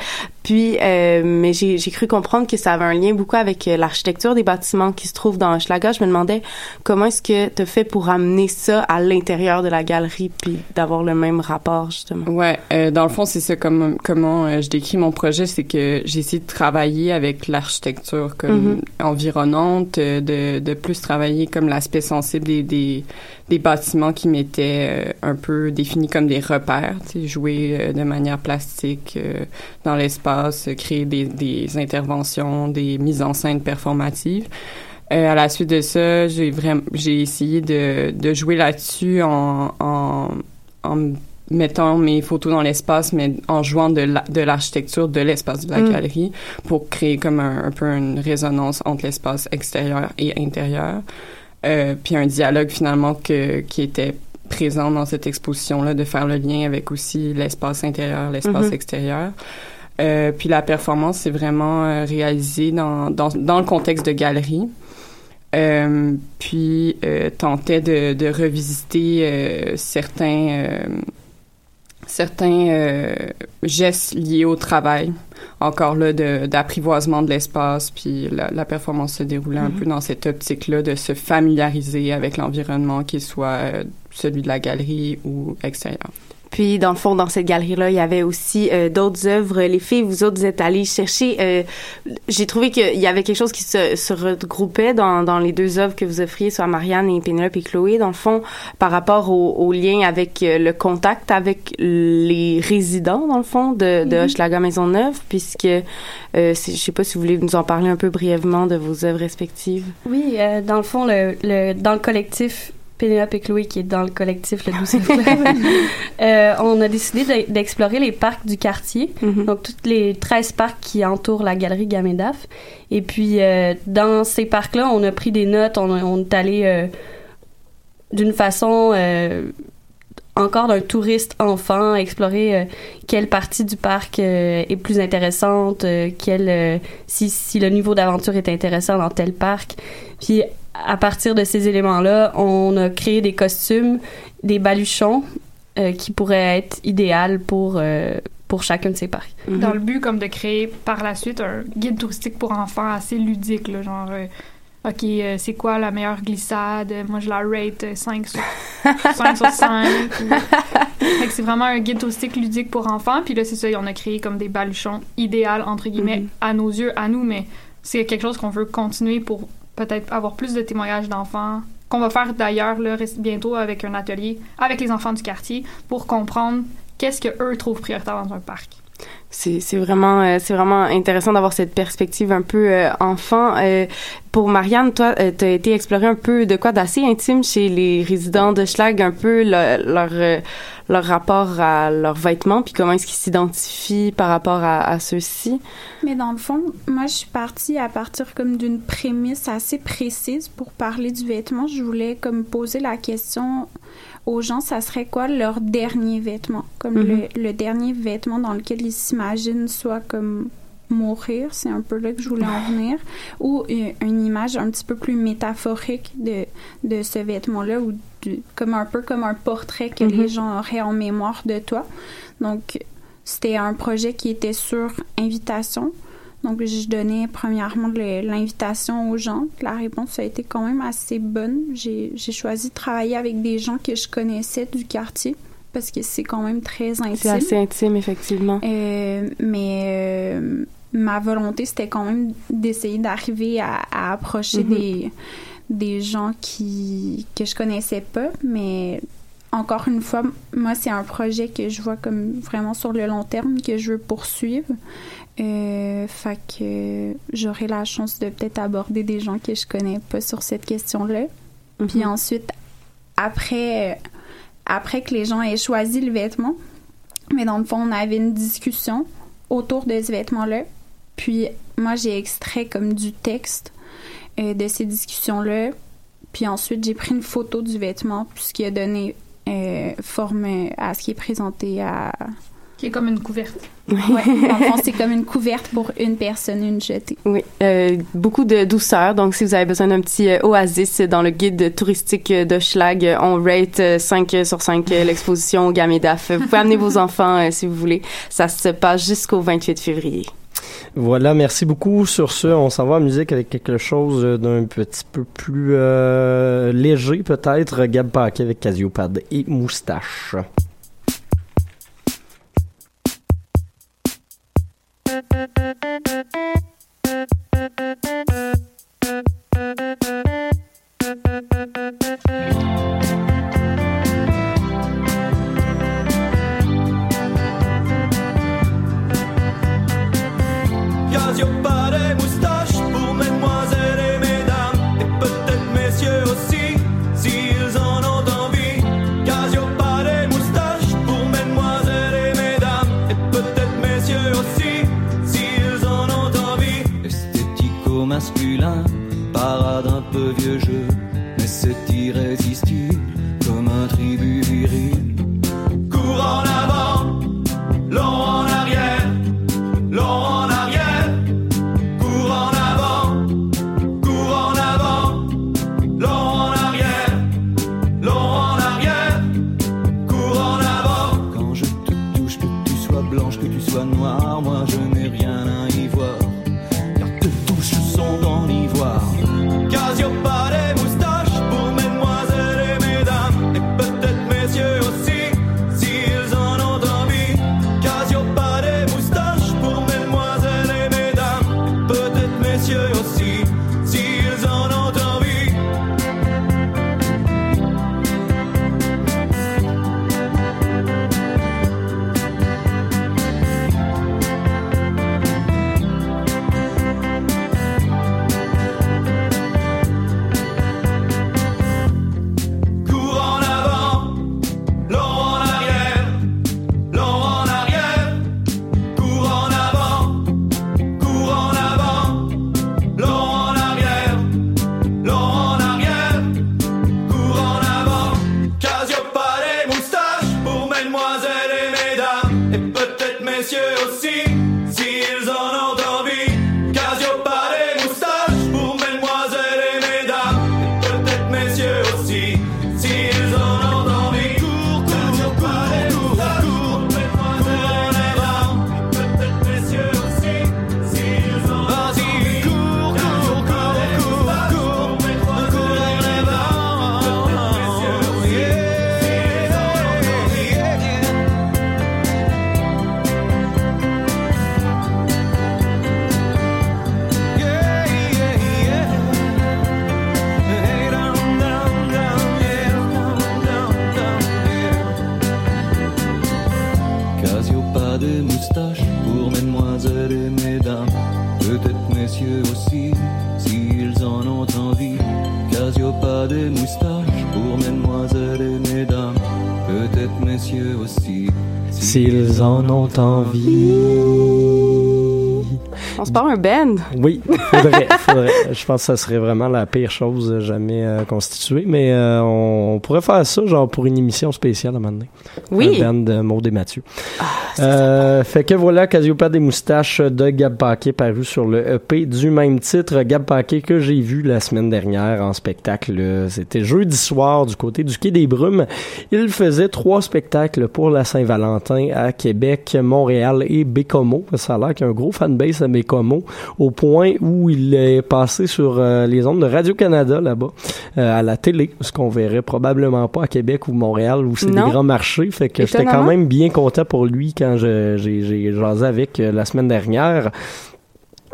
Speaker 3: Puis euh, mais j'ai cru comprendre que ça avait un lien beaucoup avec euh, l'architecture des bâtiments qui se trouvent dans Schlager. Je me demandais comment est-ce que tu fait pour amener ça à l'intérieur de la galerie puis d'avoir le même rapport justement?
Speaker 12: Ouais, euh, dans le fond, c'est ça comme comment euh, je décris mon projet, c'est que j'ai essayé de travailler avec l'architecture comme
Speaker 3: Mhm.
Speaker 12: environnante, de, de plus travailler comme l'aspect sensible des, des, bâtiments qui m'étaient euh, un peu définis comme des repères, jouer euh, de manière plastique euh, dans l'espace, créer des, des interventions, des mises en scène performatives. À la suite de ça, j'ai vraiment j'ai essayé de, de jouer là-dessus en, en, en mettant mes photos dans l'espace, mais en jouant de la- de l'architecture de l'espace de la
Speaker 3: Mm.
Speaker 12: galerie pour créer comme un, un peu une résonance entre l'espace extérieur et intérieur. Euh, puis un dialogue finalement que, qui était présent dans cette exposition-là, de faire le lien avec aussi l'espace intérieur, l'espace
Speaker 3: Mhm.
Speaker 12: extérieur. Euh, puis la performance, c'est vraiment euh, réalisé dans, dans, dans le contexte de galerie. Euh, puis euh, tentait de, de revisiter euh, certains certains euh, gestes liés au travail encore là d'apprivoisement de l'espace puis la, la performance se déroulait un
Speaker 3: Mhm.
Speaker 12: peu dans cette optique là de se familiariser avec l'environnement qu'il soit euh, celui de la galerie ou extérieur
Speaker 3: Puis, dans le fond, dans cette galerie-là, il y avait aussi euh, d'autres œuvres. Les filles, vous autres, vous êtes allées chercher... euh, J'ai trouvé qu'il y avait quelque chose qui se, se regroupait dans, dans les deux œuvres que vous offriez, soit Marianne et Pénélope et Chloé, dans le fond, par rapport au, au lien avec euh, le contact avec les résidents, dans le fond, de, de
Speaker 7: Mhm.
Speaker 3: Hochelaga Maisonneuve, puisque... Euh, c'est- je sais pas si vous voulez nous en parler un peu brièvement de vos œuvres respectives.
Speaker 13: Oui, euh, dans le fond, le, le- dans le collectif Pénélope et Chloé, qui est dans le collectif Le Douce Club, euh, on a décidé de- d'explorer les parcs du quartier, donc tous les 13 parcs qui entourent la galerie Gamedaf. Et puis, euh, dans ces parcs-là, on a pris des notes, on, on est allé euh, d'une façon euh, encore d'un touriste enfant explorer euh, quelle partie du parc euh, est plus intéressante, euh, quel, si, si le niveau d'aventure est intéressant dans tel parc. Puis à partir de ces éléments-là, on a créé des costumes, des baluchons euh, qui pourraient être idéales pour, euh, pour chacun de ces parcs.
Speaker 10: Dans le but comme de créer par la suite un guide touristique pour enfants assez ludique, là, genre euh, OK, euh, c'est quoi la meilleure glissade? Moi, je la rate euh, 5 sur, 5 sur 5. ou- Fait que c'est vraiment un guide touristique ludique pour enfants. Puis là, c'est ça, on a créé comme des baluchons idéales, entre guillemets,
Speaker 3: Mhm.
Speaker 10: à nos yeux, à nous, mais c'est quelque chose qu'on veut continuer pour peut-être avoir plus de témoignages d'enfants, qu'on va faire d'ailleurs bientôt avec un atelier avec les enfants du quartier pour comprendre qu'est-ce que eux trouvent prioritaire dans un parc.
Speaker 3: C'est vraiment euh, vraiment intéressant d'avoir cette perspective un peu euh, enfant. Euh, pour Marianne, toi, tu as été explorer un peu de quoi d'assez intime chez les résidents de Schlag, un peu le- leur leur rapport à leurs vêtements, puis comment est-ce qu'ils s'identifient par rapport à, à ceux-ci?
Speaker 11: Mais dans le fond, moi, je suis partie à partir comme d'une prémisse assez précise pour parler du vêtement. Je voulais comme poser la question aux gens, ça serait quoi leur dernier vêtement? Comme
Speaker 3: Mhm.
Speaker 11: le, le dernier vêtement dans lequel ils s'imaginent soit comme mourir, c'est un peu là que je voulais en venir, ou une, une image un petit peu plus métaphorique de, de ce vêtement-là, ou comme un peu comme un portrait que
Speaker 3: Mhm.
Speaker 11: les gens auraient en mémoire de toi. Donc, c'était un projet qui était sur invitation. Donc, je donnais premièrement l'invitation aux gens. La réponse a été quand même assez bonne. J'ai choisi de travailler avec des gens que je connaissais du quartier parce que c'est quand même très intime.
Speaker 3: C'est assez intime, effectivement.
Speaker 11: Euh, mais euh, ma volonté, c'était quand même d'essayer d'arriver à, à approcher
Speaker 3: Mhm.
Speaker 11: des, des gens qui, que je connaissais pas. Mais encore une fois, moi, c'est un projet que je vois comme vraiment sur le long terme que je veux poursuivre. Euh, fait que j'aurai la chance de peut-être aborder des gens que je connais pas sur cette question-là. Puis ensuite, après, après que les gens aient choisi le vêtement, mais dans le fond, on avait une discussion autour de ce vêtement-là. Puis moi, j'ai extrait comme du texte euh, de ces discussions-là. Puis ensuite, j'ai pris une photo du vêtement, puis ce qui a donné euh, forme à ce qui est présenté à...
Speaker 10: Qui est comme une couverte.
Speaker 11: Ouais, le fond, c'est comme une couverte pour une personne, une jetée.
Speaker 3: Oui, euh, beaucoup de douceur. Donc, si vous avez besoin d'un petit euh, oasis dans le guide touristique euh, d'Hochelag, euh, on rate euh, 5 sur 5 euh, l'exposition au Gamedaf. Vous pouvez amener vos enfants euh, si vous voulez. Ça se passe jusqu'au 28 février.
Speaker 2: Voilà, merci beaucoup. Sur ce, on s'en va en musique avec quelque chose d'un petit peu plus euh, léger, peut-être. Gab Paquet avec Casiopad et Moustache.
Speaker 14: Thank you. Messieurs aussi, s'ils en ont envie. Casiopade, moustache pour mesdemoiselles et mesdames, peut-être messieurs aussi. S'ils en ont envie.
Speaker 3: On se part un band.
Speaker 2: Oui, faudrait, faudrait. Je pense que ça serait vraiment la pire chose jamais euh, constituée, mais euh, on, on pourrait faire ça, genre pour une émission spéciale à un moment donné.
Speaker 3: Oui.
Speaker 2: Un band de Maud et Mathieu. Euh, fait que voilà, Cassiopeia des moustaches de Gab Paquet paru sur le EP du même titre. Gab Paquet que j'ai vu la semaine dernière en spectacle. C'était jeudi soir du côté du Quai des Brumes. Il faisait trois spectacles pour la Saint-Valentin à Québec, Montréal et Bécomo. Ça a l'air qu'il y a un gros fanbase à Bécomo au point où il est passé sur euh, les ondes de Radio-Canada là-bas, euh, à la télé, ce qu'on verrait probablement pas à Québec ou Montréal où c'est des grands marchés. Fait que j'étais quand même bien content pour lui quand j'ai jasé avec euh, la semaine dernière.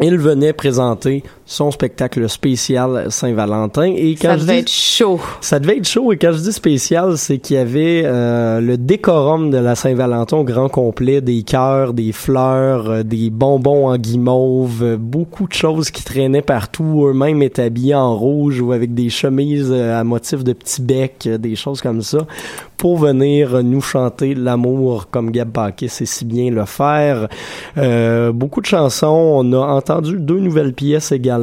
Speaker 2: Il venait présenter son spectacle spécial Saint-Valentin et quand
Speaker 3: Ça
Speaker 2: je
Speaker 3: devait
Speaker 2: dis-
Speaker 3: être chaud.
Speaker 2: ça devait être chaud et quand je dis spécial, c'est qu'il y avait euh, le décorum de la Saint-Valentin au grand complet, des cœurs, des fleurs, euh, des bonbons en guimauve, euh, beaucoup de choses qui traînaient partout. Eux-mêmes étaient habillés en rouge ou avec des chemises à motif de petits becs, des choses comme ça, pour venir nous chanter l'amour comme Gab Paquet sait si bien le faire. Beaucoup de chansons. On a entendu deux nouvelles pièces également.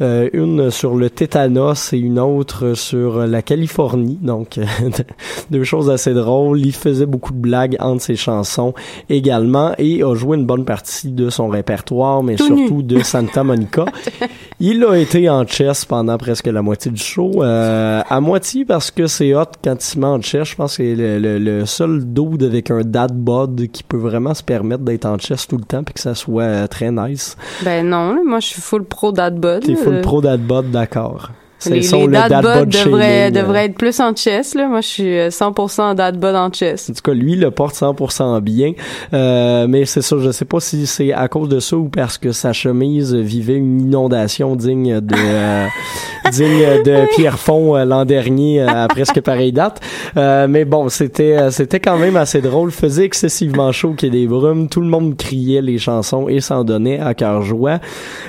Speaker 2: Euh, une sur le tétanos et une autre sur la Californie. Donc, deux choses assez drôles. Il faisait beaucoup de blagues entre ses chansons également et a joué une bonne partie de son répertoire, mais
Speaker 3: Tout nu.
Speaker 2: surtout de Santa Monica. Il a été en chess pendant presque la moitié du show. Euh, à moitié parce que c'est hot quand il se met en chess. Je pense que c'est le, le- le seul dude avec un dad bod qui peut vraiment se permettre d'être en chess tout le temps puis que ça soit euh, très nice.
Speaker 3: Ben non, moi je suis full pro dadbud.
Speaker 2: T'es full
Speaker 3: Euh,
Speaker 2: pro dad bod, d'accord.
Speaker 3: Les,
Speaker 2: son,
Speaker 3: les
Speaker 2: le dad bod
Speaker 3: devraient,
Speaker 2: shaming, euh.
Speaker 3: devraient être plus en chess, là. Moi je suis euh, 100% dadbud en chess.
Speaker 2: En tout cas, lui, il le porte 100% bien. Euh, mais c'est ça, je sais pas si c'est à cause de ça ou parce que sa chemise vivait une inondation digne de euh, digne de Pierrefonds euh, l'an dernier à presque pareille date. Euh, mais bon, c'était c'était quand même assez drôle. Faisait excessivement chaud qu'il y ait des brumes. Tout le monde criait les chansons et s'en donnait à cœur joie.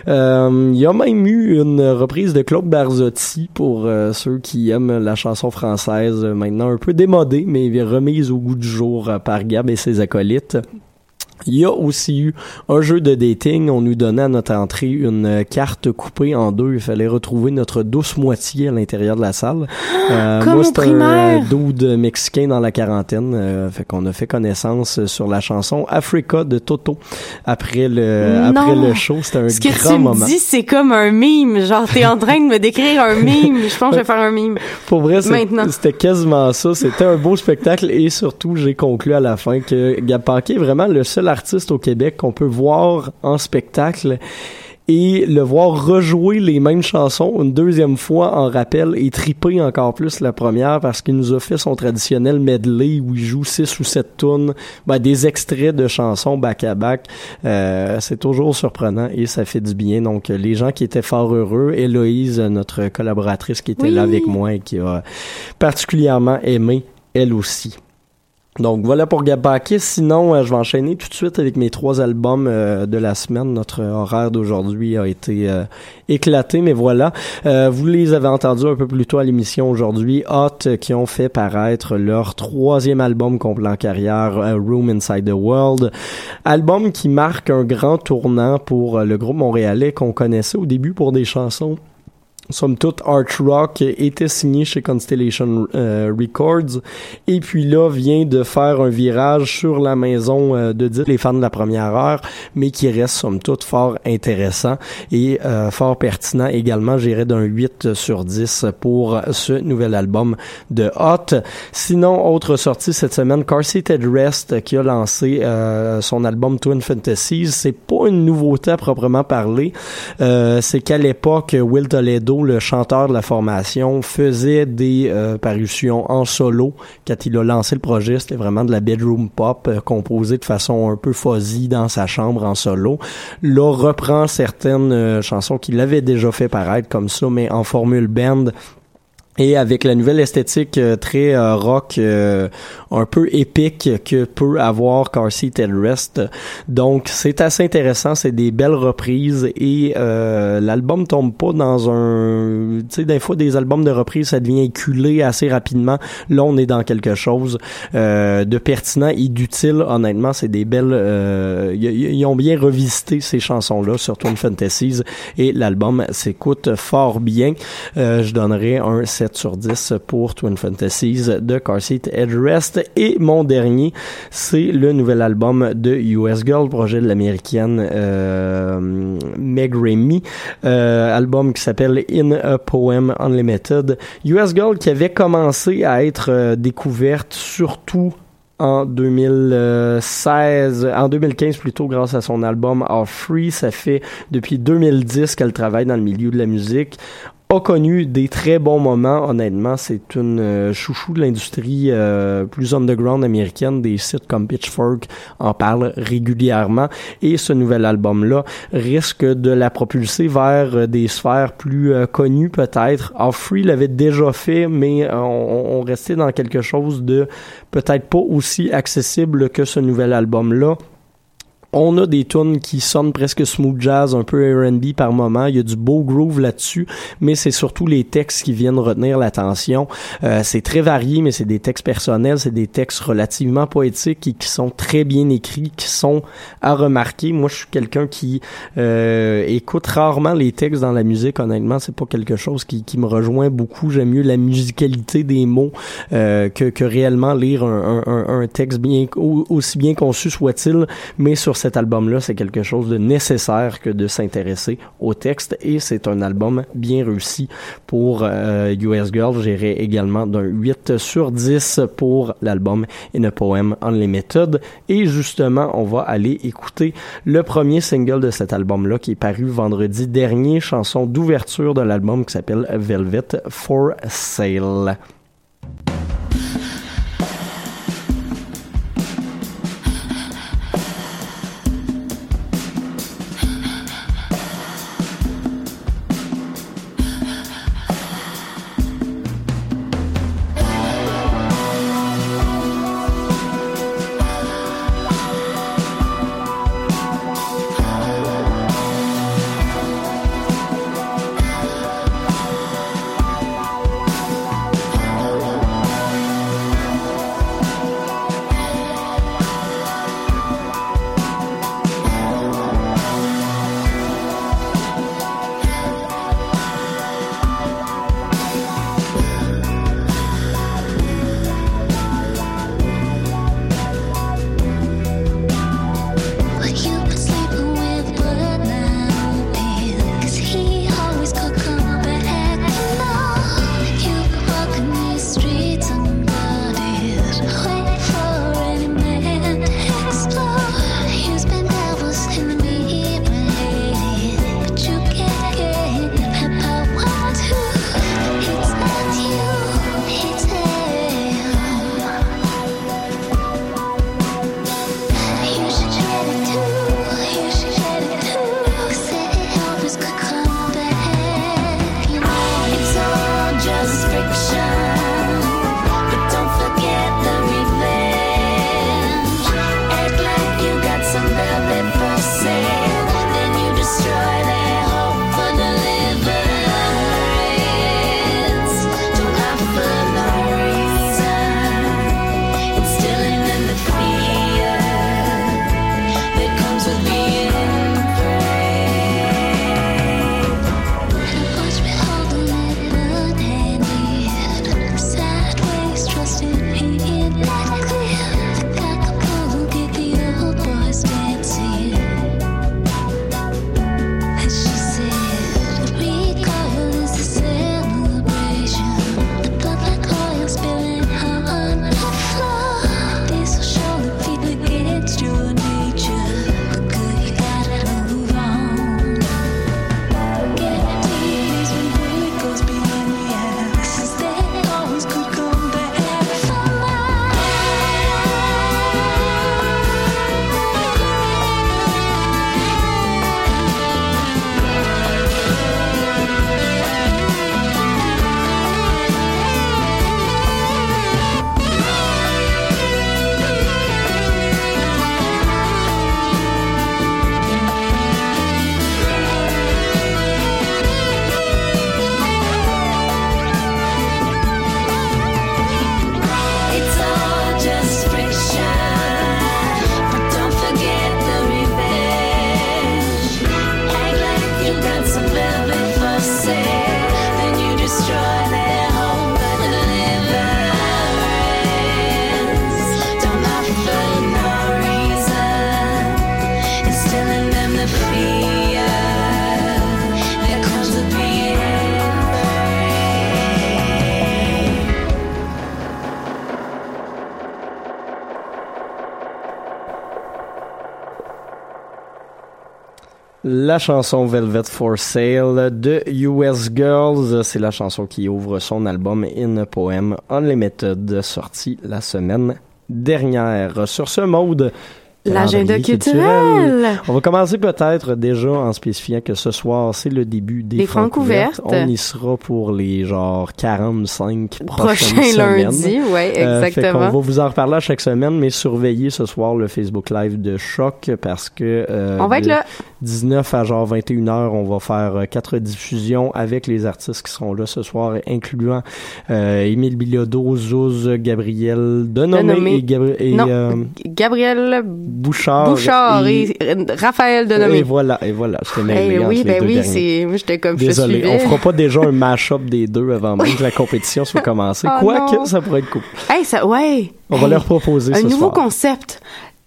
Speaker 2: Euh, il y a même eu une reprise de Claude Barzotti pour euh, ceux qui aiment la chanson française, euh, maintenant un peu démodée, mais remise au goût du jour euh, par Gab et ses acolytes. Il y a aussi eu un jeu de dating. On nous donnait à notre entrée une carte coupée en deux. Il fallait retrouver notre douce moitié à l'intérieur de la salle. Euh,
Speaker 3: Comme
Speaker 2: moi, c'est un dude mexicain dans la quarantaine. Euh, fait qu'on a fait connaissance sur la chanson Africa de Toto après le,
Speaker 3: Non.
Speaker 2: après le show. C'était un
Speaker 3: Ce que tu
Speaker 2: moment.
Speaker 3: me dis, c'est comme un mime. Genre, t'es en train de me décrire un mime. Je pense que je vais faire un mime.
Speaker 2: Pour vrai, c'était quasiment ça. C'était un beau spectacle et surtout, j'ai conclu à la fin que Gab est vraiment le seul artiste au Québec qu'on peut voir en spectacle et le voir rejouer les mêmes chansons une deuxième fois en rappel et triper encore plus la première parce qu'il nous a fait son traditionnel medley où il joue six ou sept tunes, ben, des extraits de chansons back à back. Euh, c'est toujours surprenant et ça fait du bien. Donc les gens qui étaient fort heureux, Héloïse, notre collaboratrice qui était
Speaker 3: Oui.
Speaker 2: là avec moi et qui a particulièrement aimé elle aussi. Donc voilà pour Gabaki. Sinon, euh, je vais enchaîner tout de suite avec mes trois albums euh, de la semaine. Notre horaire d'aujourd'hui a été euh, éclaté, mais voilà. Vous les avez entendus un peu plus tôt à l'émission aujourd'hui. Hot qui ont fait paraître leur troisième album complet en carrière, Room Inside the World. Album qui marque un grand tournant pour le groupe montréalais qu'on connaissait au début pour des chansons somme toute art rock était signé chez Constellation euh, Records. Et puis là vient de faire un virage sur la maison euh, de dire les fans de la première heure mais qui reste somme toute fort intéressant et euh, fort pertinent. Également j'irais d'un 8 sur 10 pour ce nouvel album de Hot. Sinon autre sortie cette semaine Car Seated Rest qui a lancé euh, son album Twin Fantasies. C'est pas une nouveauté à proprement parler. C'est qu'à l'époque Will Toledo le chanteur de la formation, faisait des euh, parutions en solo. Quand il a lancé le projet, c'était vraiment de la bedroom pop euh, composée de façon un peu fuzzy dans sa chambre en solo. Là, reprend certaines euh, chansons qu'il avait déjà fait paraître comme ça, mais en formule band Et avec la nouvelle esthétique euh, très euh, rock, euh, un peu épique que peut avoir Car Seat Rest. Donc c'est assez intéressant, c'est des belles reprises et l'album tombe pas dans un... Tu sais, des fois des albums de reprises, ça devient éculé assez rapidement. Là, on est dans quelque chose de pertinent et d'utile. Honnêtement, c'est des belles... Ils ont bien revisité ces chansons-là sur Twin Fantasies et l'album s'écoute fort bien. je donnerai un 7 sur 10 pour Twin Fantasies de Car Seat Headrest. Et mon dernier, c'est le nouvel album de US Girl, projet de l'américaine euh, Meg Remy, euh, album qui s'appelle In a Poem Unlimited. US Girl qui avait commencé à être euh, découverte surtout en 2016, en 2015 plutôt, grâce à son album All Free. Ça fait depuis 2010 qu'elle travaille dans le milieu de la musique a connu des très bons moments, honnêtement. C'est une euh, chouchou de l'industrie euh, plus underground américaine. Des sites comme Pitchfork en parlent régulièrement. Et ce nouvel album-là risque de la propulser vers euh, des sphères plus connues peut-être. Free l'avait déjà fait, mais on, on restait dans quelque chose de peut-être pas aussi accessible que ce nouvel album-là on a des tunes qui sonnent presque smooth jazz, un peu R&B par moment. Il y a du beau groove là-dessus, mais c'est surtout les textes qui viennent retenir l'attention. Euh, c'est très varié, mais c'est des textes personnels, c'est des textes relativement poétiques et qui sont très bien écrits, qui sont à remarquer. Moi, je suis quelqu'un qui euh, écoute rarement les textes dans la musique. Honnêtement, c'est pas quelque chose qui, me rejoint beaucoup. J'aime mieux la musicalité des mots euh, que, réellement lire un, un, un texte bien aussi bien conçu soit-il, mais sur cet album-là, c'est quelque chose de nécessaire que de s'intéresser au texte et c'est un album bien réussi pour euh, US Girl. J'irai également d'un 8 sur 10 pour l'album In a Poem Unlimited. Et justement, on va aller écouter le premier single de cet album-là qui est paru vendredi dernier, chanson d'ouverture de l'album qui s'appelle Velvet for Sale. La chanson Velvet for Sale de US Girls, c'est la chanson qui ouvre son album In a Poem Unlimited, sorti la semaine dernière. Sur ce mode,
Speaker 3: L'agenda culturel.
Speaker 2: On va commencer peut-être déjà en spécifiant que ce soir, c'est le début des,
Speaker 3: Des
Speaker 2: francs ouvertes. On y sera pour les genre 45
Speaker 3: Prochain
Speaker 2: prochaines semaines.
Speaker 3: lundi, ouais,
Speaker 2: Euh, fait
Speaker 3: exactement.
Speaker 2: qu'on va vous en reparler à chaque semaine, mais surveillez ce soir le Facebook Live de Choc parce que euh,
Speaker 3: On va être là.
Speaker 2: 19 à genre 21h, on va faire euh, quatre diffusions avec les artistes qui sont là ce soir, incluant euh, Émile Bilodeau, Zouz, Gabriel Denomé,
Speaker 3: Denomé.
Speaker 2: et, Gabri- et
Speaker 3: Non.
Speaker 2: euh,
Speaker 3: Gabriel
Speaker 2: Bouchard.
Speaker 3: Bouchard et, Raphaël Denomé.
Speaker 2: Et voilà, et voilà, mêlé
Speaker 3: Eh oui, ben oui, c'est. J'étais comme
Speaker 2: Désolé, on fera pas déjà un mash-up des deux avant même que la compétition soit commencée.
Speaker 3: Oh
Speaker 2: Quoique, ça pourrait être cool.
Speaker 3: Hey, ça, ouais.
Speaker 2: On va
Speaker 3: Hey,
Speaker 2: leur proposer
Speaker 3: Un
Speaker 2: ce
Speaker 3: nouveau
Speaker 2: soir.
Speaker 3: concept.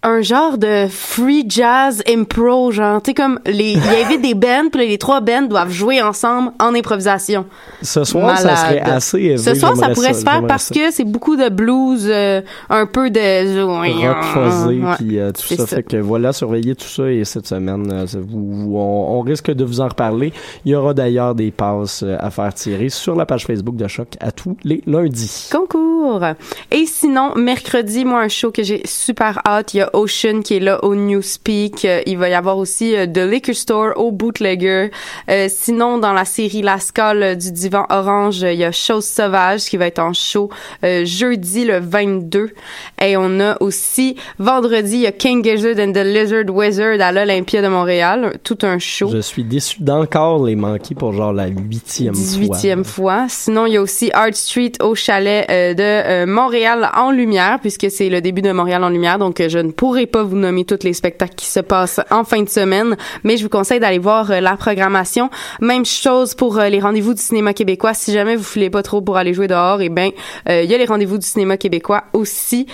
Speaker 3: Un genre de free jazz impro, genre, tu sais, comme les, il y avait des bands, puis les trois bands doivent jouer ensemble en improvisation.
Speaker 2: Ce soir, ça serait assez élevé.
Speaker 3: Ce soir, ça pourrait se faire parce
Speaker 2: ça.
Speaker 3: que c'est beaucoup de blues, euh, un peu de
Speaker 2: rock fuzzé,
Speaker 3: Ouais,
Speaker 2: puis euh, tout ça,
Speaker 3: ça.
Speaker 2: fait que voilà, surveillez tout ça et cette semaine, euh, ça vous- vous- on, on risque de vous en reparler. Il y aura d'ailleurs des passes euh, à faire tirer sur la page Facebook de Choc à tous les lundis.
Speaker 3: Concours. Et sinon, mercredi, moi, un show que j'ai super hâte. Il y a Ocean qui est là au Newspeak. Euh, Il va y avoir aussi euh, The Liquor Store au Bootlegger. Euh, sinon, dans la série La Scale du Divan Orange, il y a Chose Sauvage qui va être en show jeudi le 22. Et on a aussi vendredi, il y a King Gizzard and the Lizard Wizard à l'Olympia de Montréal. Tout un show.
Speaker 2: Je suis déçu d'encore les manquer pour genre la huitième fois.
Speaker 3: 18e fois. Sinon, il y a aussi Art Street au chalet de Montréal en lumière, puisque c'est le début de Montréal en lumière. Donc, je ne pourrai pas vous nommer tous les spectacles qui se passent en fin de semaine, mais je vous conseille d'aller voir euh, la programmation. Même chose pour euh, les rendez-vous du cinéma québécois. Si jamais vous filez pas trop pour aller jouer dehors, eh ben, euh, il y a les rendez-vous du cinéma québécois aussi.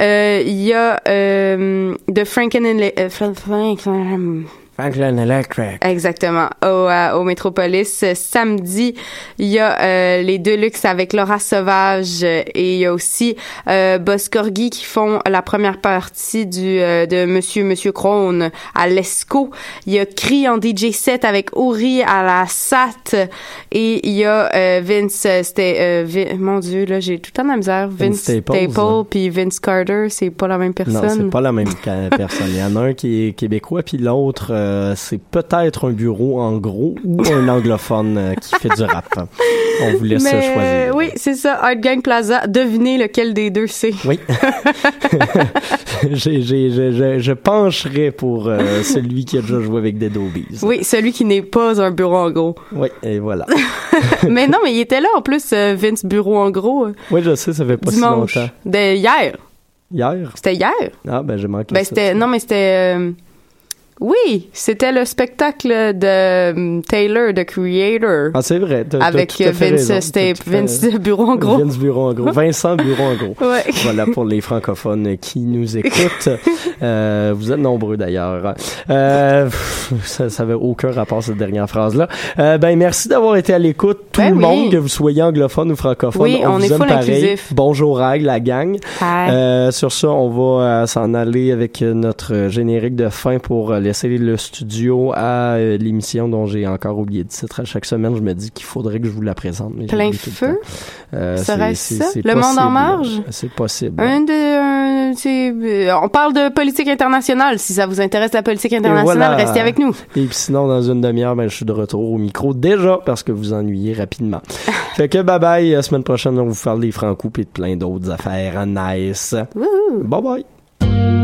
Speaker 3: Euh, Il y a euh, The Franken and Le- euh,
Speaker 2: Franklin Electric.
Speaker 3: Exactement. Au, euh, au Métropolis. Euh, Samedi, il y a euh, les Deluxe avec Laura Sauvage euh, et il y a aussi euh, Boss Corgi qui font la première partie du euh, de Monsieur Monsieur Crone à l'Esco. Il y a Cri en DJ set avec Ori à la SAT et il y a euh, Vince c'était mon dieu là j'ai tout le temps de la misère Vince,
Speaker 2: Vince Staples,
Speaker 3: Staple
Speaker 2: hein.
Speaker 3: puis Vince Carter c'est pas la même personne.
Speaker 2: Non, c'est pas la même personne. Il y en a un qui est québécois, puis l'autre, euh, c'est peut-être un bureau en gros ou un anglophone euh, qui fait du rap. On vous laisse
Speaker 3: Mais,
Speaker 2: choisir.
Speaker 3: oui, c'est ça, Art Gang Plaza. Devinez lequel des deux c'est.
Speaker 2: Oui. Je, je, je pencherais pour euh, celui qui a déjà joué avec Dead Obies.
Speaker 3: Oui, celui qui n'est pas un bureau en gros.
Speaker 2: Oui, et voilà.
Speaker 3: mais non, mais il était là en plus, Vince Bureau en gros,
Speaker 2: Oui, je sais, ça fait pas
Speaker 3: dimanche.
Speaker 2: si longtemps.
Speaker 3: De hier.
Speaker 2: Hier?
Speaker 3: C'était hier?
Speaker 2: Ah, ben j'ai manqué
Speaker 3: Ben
Speaker 2: ça.
Speaker 3: c'était, non mais c'était, euh, oui, c'était le spectacle de euh, Taylor, The Creator.
Speaker 2: Ah, c'est vrai. t'as-
Speaker 3: Avec
Speaker 2: fait
Speaker 3: Vince. Stape, Vince. Bureau en gros.
Speaker 2: Vince Bureau en gros. Vincent Bureau en gros.
Speaker 3: Ouais.
Speaker 2: Voilà pour les francophones qui nous écoutent. Euh, vous êtes nombreux d'ailleurs. Euh, ça ça avait aucun rapport cette dernière phrase-là. Euh, ben merci d'avoir été à l'écoute. Tout
Speaker 3: Ben
Speaker 2: le
Speaker 3: oui.
Speaker 2: monde, que vous soyez anglophone ou francophone,
Speaker 3: Oui,
Speaker 2: on,
Speaker 3: on
Speaker 2: vous
Speaker 3: est
Speaker 2: aime
Speaker 3: full
Speaker 2: pareil.
Speaker 3: inclusif.
Speaker 2: Bonjour Rag, la gang.
Speaker 3: Hi.
Speaker 2: Euh, sur ça, on va euh, s'en aller avec euh, notre générique de fin pour euh, laisser le studio à euh, l'émission dont j'ai encore oublié le titre. À chaque semaine, je me dis qu'il faudrait que je vous la présente. mais
Speaker 3: Plein feu?
Speaker 2: Euh,
Speaker 3: Serait-ce ça? Le monde en marge?
Speaker 2: C'est possible.
Speaker 3: Un de, un- c'est, euh, on parle de politique internationale. Si ça vous intéresse la politique internationale,
Speaker 2: voilà.
Speaker 3: restez avec nous.
Speaker 2: Et puis sinon, dans une demi-heure, ben, je suis de retour au micro déjà parce que vous ennuyez rapidement. fait que bye bye. La semaine prochaine, on va vous faire des francs et de plein d'autres affaires nice. Bye bye.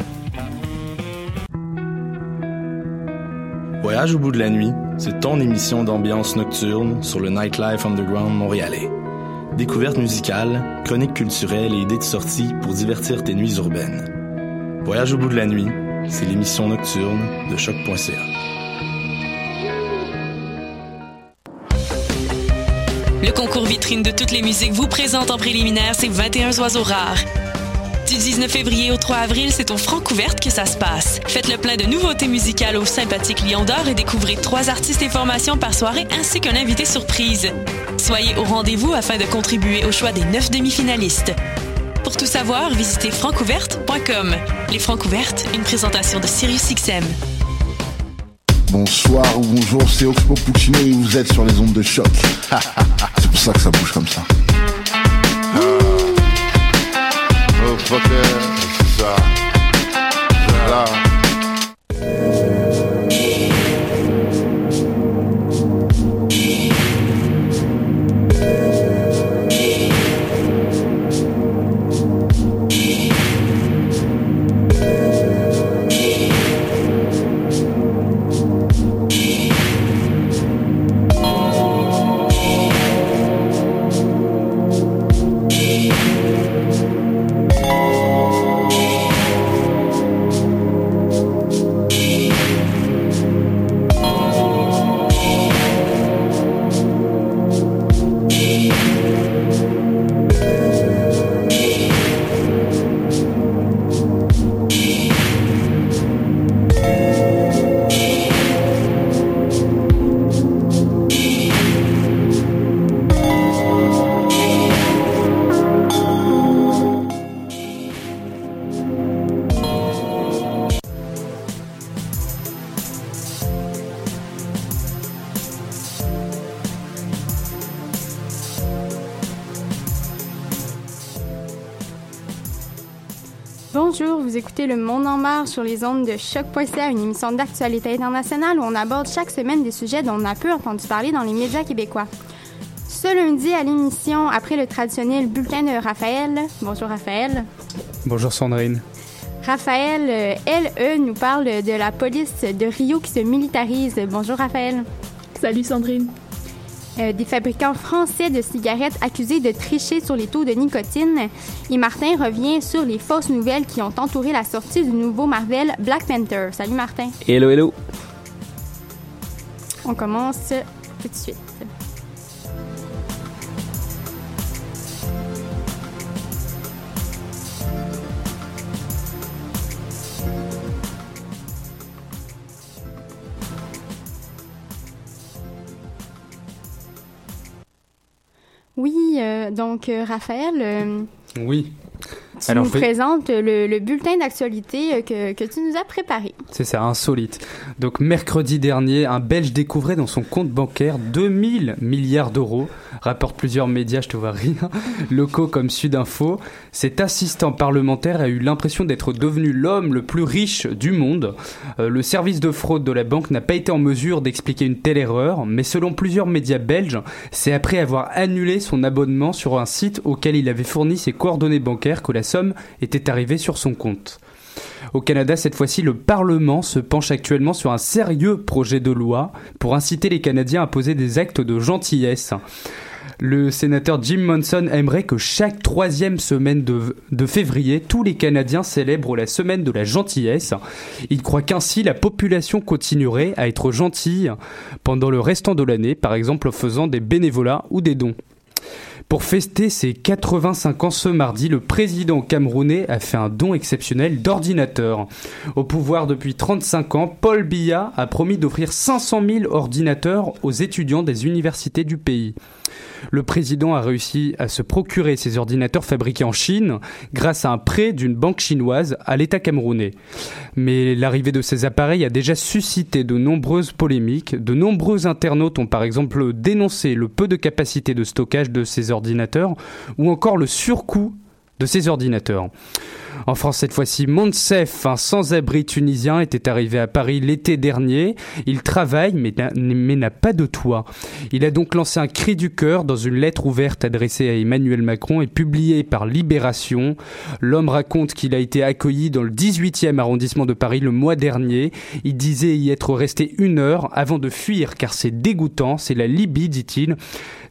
Speaker 15: Voyage au bout de la nuit, c'est ton émission d'ambiance nocturne sur le Nightlife Underground montréalais. Découvertes musicales, chroniques culturelles et idées de sortie pour divertir tes nuits urbaines. Voyage au bout de la nuit, c'est l'émission nocturne de choc.ca.
Speaker 16: Le concours vitrine de toutes les musiques vous présente en préliminaire ces 21 oiseaux rares. Du 19 février au 3 avril, c'est au Francouverte que ça se passe. Faites le plein de nouveautés musicales au sympathique Lion d'Or et découvrez trois artistes et formations par soirée ainsi qu'un invité surprise. Soyez au rendez-vous afin de contribuer au choix des neuf demi-finalistes. Pour tout savoir, visitez francouverte.com. Les Francouvertes, une présentation de SiriusXM.
Speaker 17: Bonsoir ou bonjour, c'est Oxpo Puccino et vous êtes sur les ondes de choc. c'est pour ça que ça bouge comme ça.
Speaker 18: Oh, fuck c'est ça. Là.
Speaker 19: Marche sur les ondes de choc.ca, une émission d'actualité internationale où on aborde chaque semaine des sujets dont on a peu entendu parler dans les médias québécois. Ce lundi à l'émission, après le traditionnel bulletin de Raphaël. Bonjour Raphaël.
Speaker 20: Bonjour Sandrine.
Speaker 19: Raphaël, euh, LE, nous parle de la police de Rio qui se militarise. Bonjour Raphaël.
Speaker 21: Salut Sandrine.
Speaker 19: Euh, des fabricants français de cigarettes accusés de tricher sur les taux de nicotine. Et Martin revient sur les fausses nouvelles qui ont entouré la sortie du nouveau Marvel Black Panther. Salut Martin.
Speaker 20: Hello, hello.
Speaker 19: On commence tout de suite. Oui, euh, donc euh, Raphaël, euh,
Speaker 20: Oui.
Speaker 19: Tu nous présentes le, le bulletin d'actualité que, que tu nous as préparé.
Speaker 20: C'est ça, insolite. Donc mercredi dernier, un Belge découvrait dans son compte bancaire 2000 milliards d'euros, rapportent plusieurs médias, je te vois rire, locaux comme Sudinfo. Cet assistant parlementaire a eu l'impression d'être devenu l'homme le plus riche du monde. Euh, le service de fraude de la banque n'a pas été en mesure d'expliquer une telle erreur, mais selon plusieurs médias belges, c'est après avoir annulé son abonnement sur un site auquel il avait fourni ses coordonnées bancaires que la était arrivée sur son compte. Au Canada, cette fois-ci, le Parlement se penche actuellement sur un sérieux projet de loi pour inciter les Canadiens à poser des actes de gentillesse. Le sénateur Jim Monson aimerait que chaque troisième semaine de, de février, tous les Canadiens célèbrent la semaine de la gentillesse. Il croit qu'ainsi la population continuerait à être gentille pendant le restant de l'année, par exemple en faisant des bénévolats ou des dons. Pour fêter ses 85 ans ce mardi, le président camerounais a fait un don exceptionnel d'ordinateurs. Au pouvoir depuis 35 ans, Paul Biya a promis d'offrir 500 000 ordinateurs aux étudiants des universités du pays. Le président a réussi à se procurer ces ordinateurs fabriqués en Chine grâce à un prêt d'une banque chinoise à l'État camerounais. Mais l'arrivée de ces appareils a déjà suscité de nombreuses polémiques. De nombreux internautes ont par exemple dénoncé le peu de capacité de stockage de ces ordinateurs ou encore le surcoût de ces ordinateurs. En France, cette fois-ci, Monsef, un sans-abri tunisien, était arrivé à Paris l'été dernier. Il travaille, mais n'a pas de toit. Il a donc lancé un cri du cœur dans une lettre ouverte adressée à Emmanuel Macron et publiée par Libération. L'homme raconte qu'il a été accueilli dans le 18e arrondissement de Paris le mois dernier. Il disait y être resté une heure avant de fuir car c'est dégoûtant, c'est la Libye, dit-il.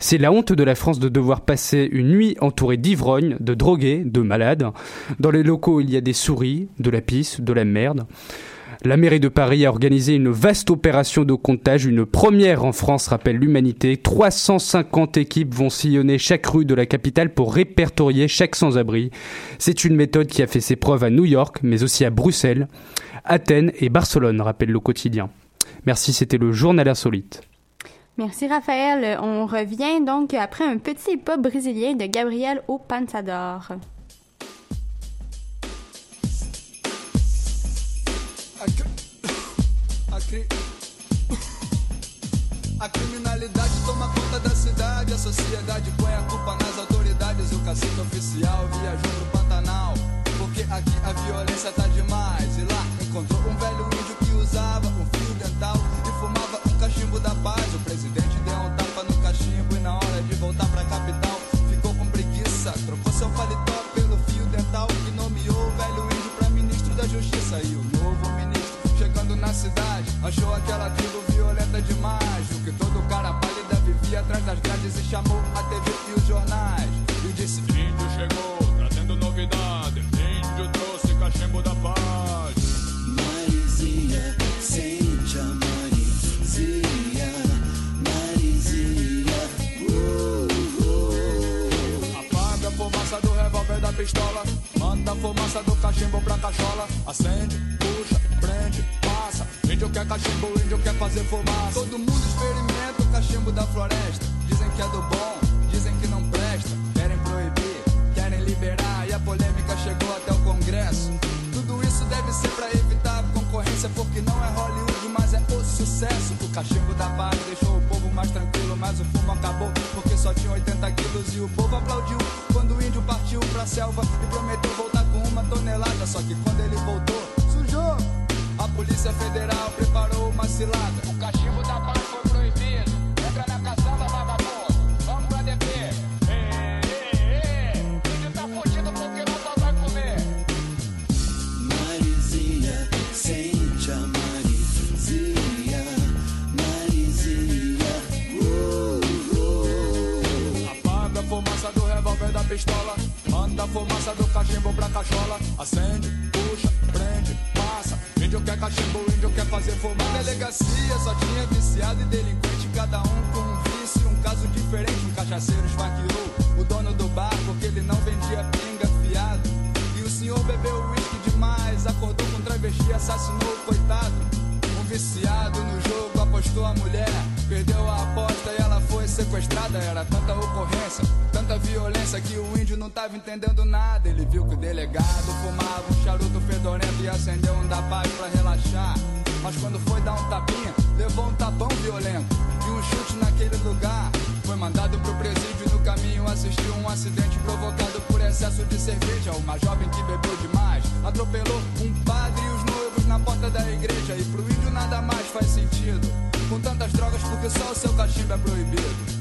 Speaker 20: C'est la honte de la France de devoir passer une nuit entourée d'ivrognes, de drogués, de malades. Dans les locaux, il y a des souris, de la pisse, de la merde. La mairie de Paris a organisé une vaste opération de comptage, une première en France, rappelle l'humanité. 350 équipes vont sillonner chaque rue de la capitale pour répertorier chaque sans-abri. C'est une méthode qui a fait ses preuves à New York, mais aussi à Bruxelles, Athènes et Barcelone, rappelle le quotidien. Merci, c'était le journal insolite.
Speaker 19: Merci Raphaël. On revient donc après un petit pas brésilien de Gabriel au Pansador.
Speaker 22: A, cri... a criminalidade toma conta da cidade, a sociedade põe a culpa nas autoridades. O cacique oficial viajou pro Pantanal, porque aqui a violência tá demais. E lá encontrou um velho índio que usava um fio dental e fumava um cachimbo da paz. Seu paletó pelo fio dental e nomeou o velho índio pra ministro da justiça. E o novo ministro chegando na cidade achou aquela tribo violenta demais. O que todo cara pálida vivia atrás das grades e chamou a TV e os jornais. E disse: Índio chegou, trazendo novidade. Cachola. Acende, puxa, prende, passa. Índio quer cachimbo, índio quer fazer fumaça. Todo mundo experimenta o cachimbo da floresta. Dizem que é do bom, dizem que não presta. Querem proibir, querem liberar. E a polêmica chegou até o Congresso. Tudo isso deve ser pra evitar concorrência. Porque não é Hollywood, mas é o sucesso. O cachimbo da paz deixou o povo mais tranquilo. Mas o fumo acabou porque só tinha 80 quilos. E o povo aplaudiu quando o índio partiu pra selva e prometeu voltar com uma tonelada. Só que quando Polícia Federal preparou uma cilada. O cachimbo da paz foi proibido. Entra na caçamba, vagabundo. Vamos pra DP. Ê, ê, ê. Índio tá fudido porque não só vai comer.
Speaker 23: Marizia, sente a Marizia, Marizia, uh, uh.
Speaker 22: Apaga a fumaça do revólver da pistola. Manda a fumaça do cachimbo pra cachola. Acende, cachimbo, índio quer fazer. Na delegacia só tinha viciado e delinquente. Cada um com um vício, um caso diferente. Um cachaceiro esfaqueou o dono do bar porque ele não vendia pinga fiado. E o senhor bebeu uísque demais. Acordou com travesti, assassinou o coitado. Um viciado no jogo apostou a mulher. Perdeu a aposta e ela foi sequestrada. Era tanta ocorrência, tanta violência que o índio não tava entendendo nada. Ele viu que o delegado fumava um charuto fedorento e acendeu um da paz pra relaxar. Mas quando foi dar um tapinha, levou um tapão violento e um chute naquele lugar. Foi mandado pro presídio no caminho assistiu um acidente provocado por excesso de cerveja. Uma jovem que bebeu demais atropelou um padre e os noivos na porta da igreja. E pro índio nada mais faz sentido. Com tantas drogas, porque só o seu cachimbo é proibido.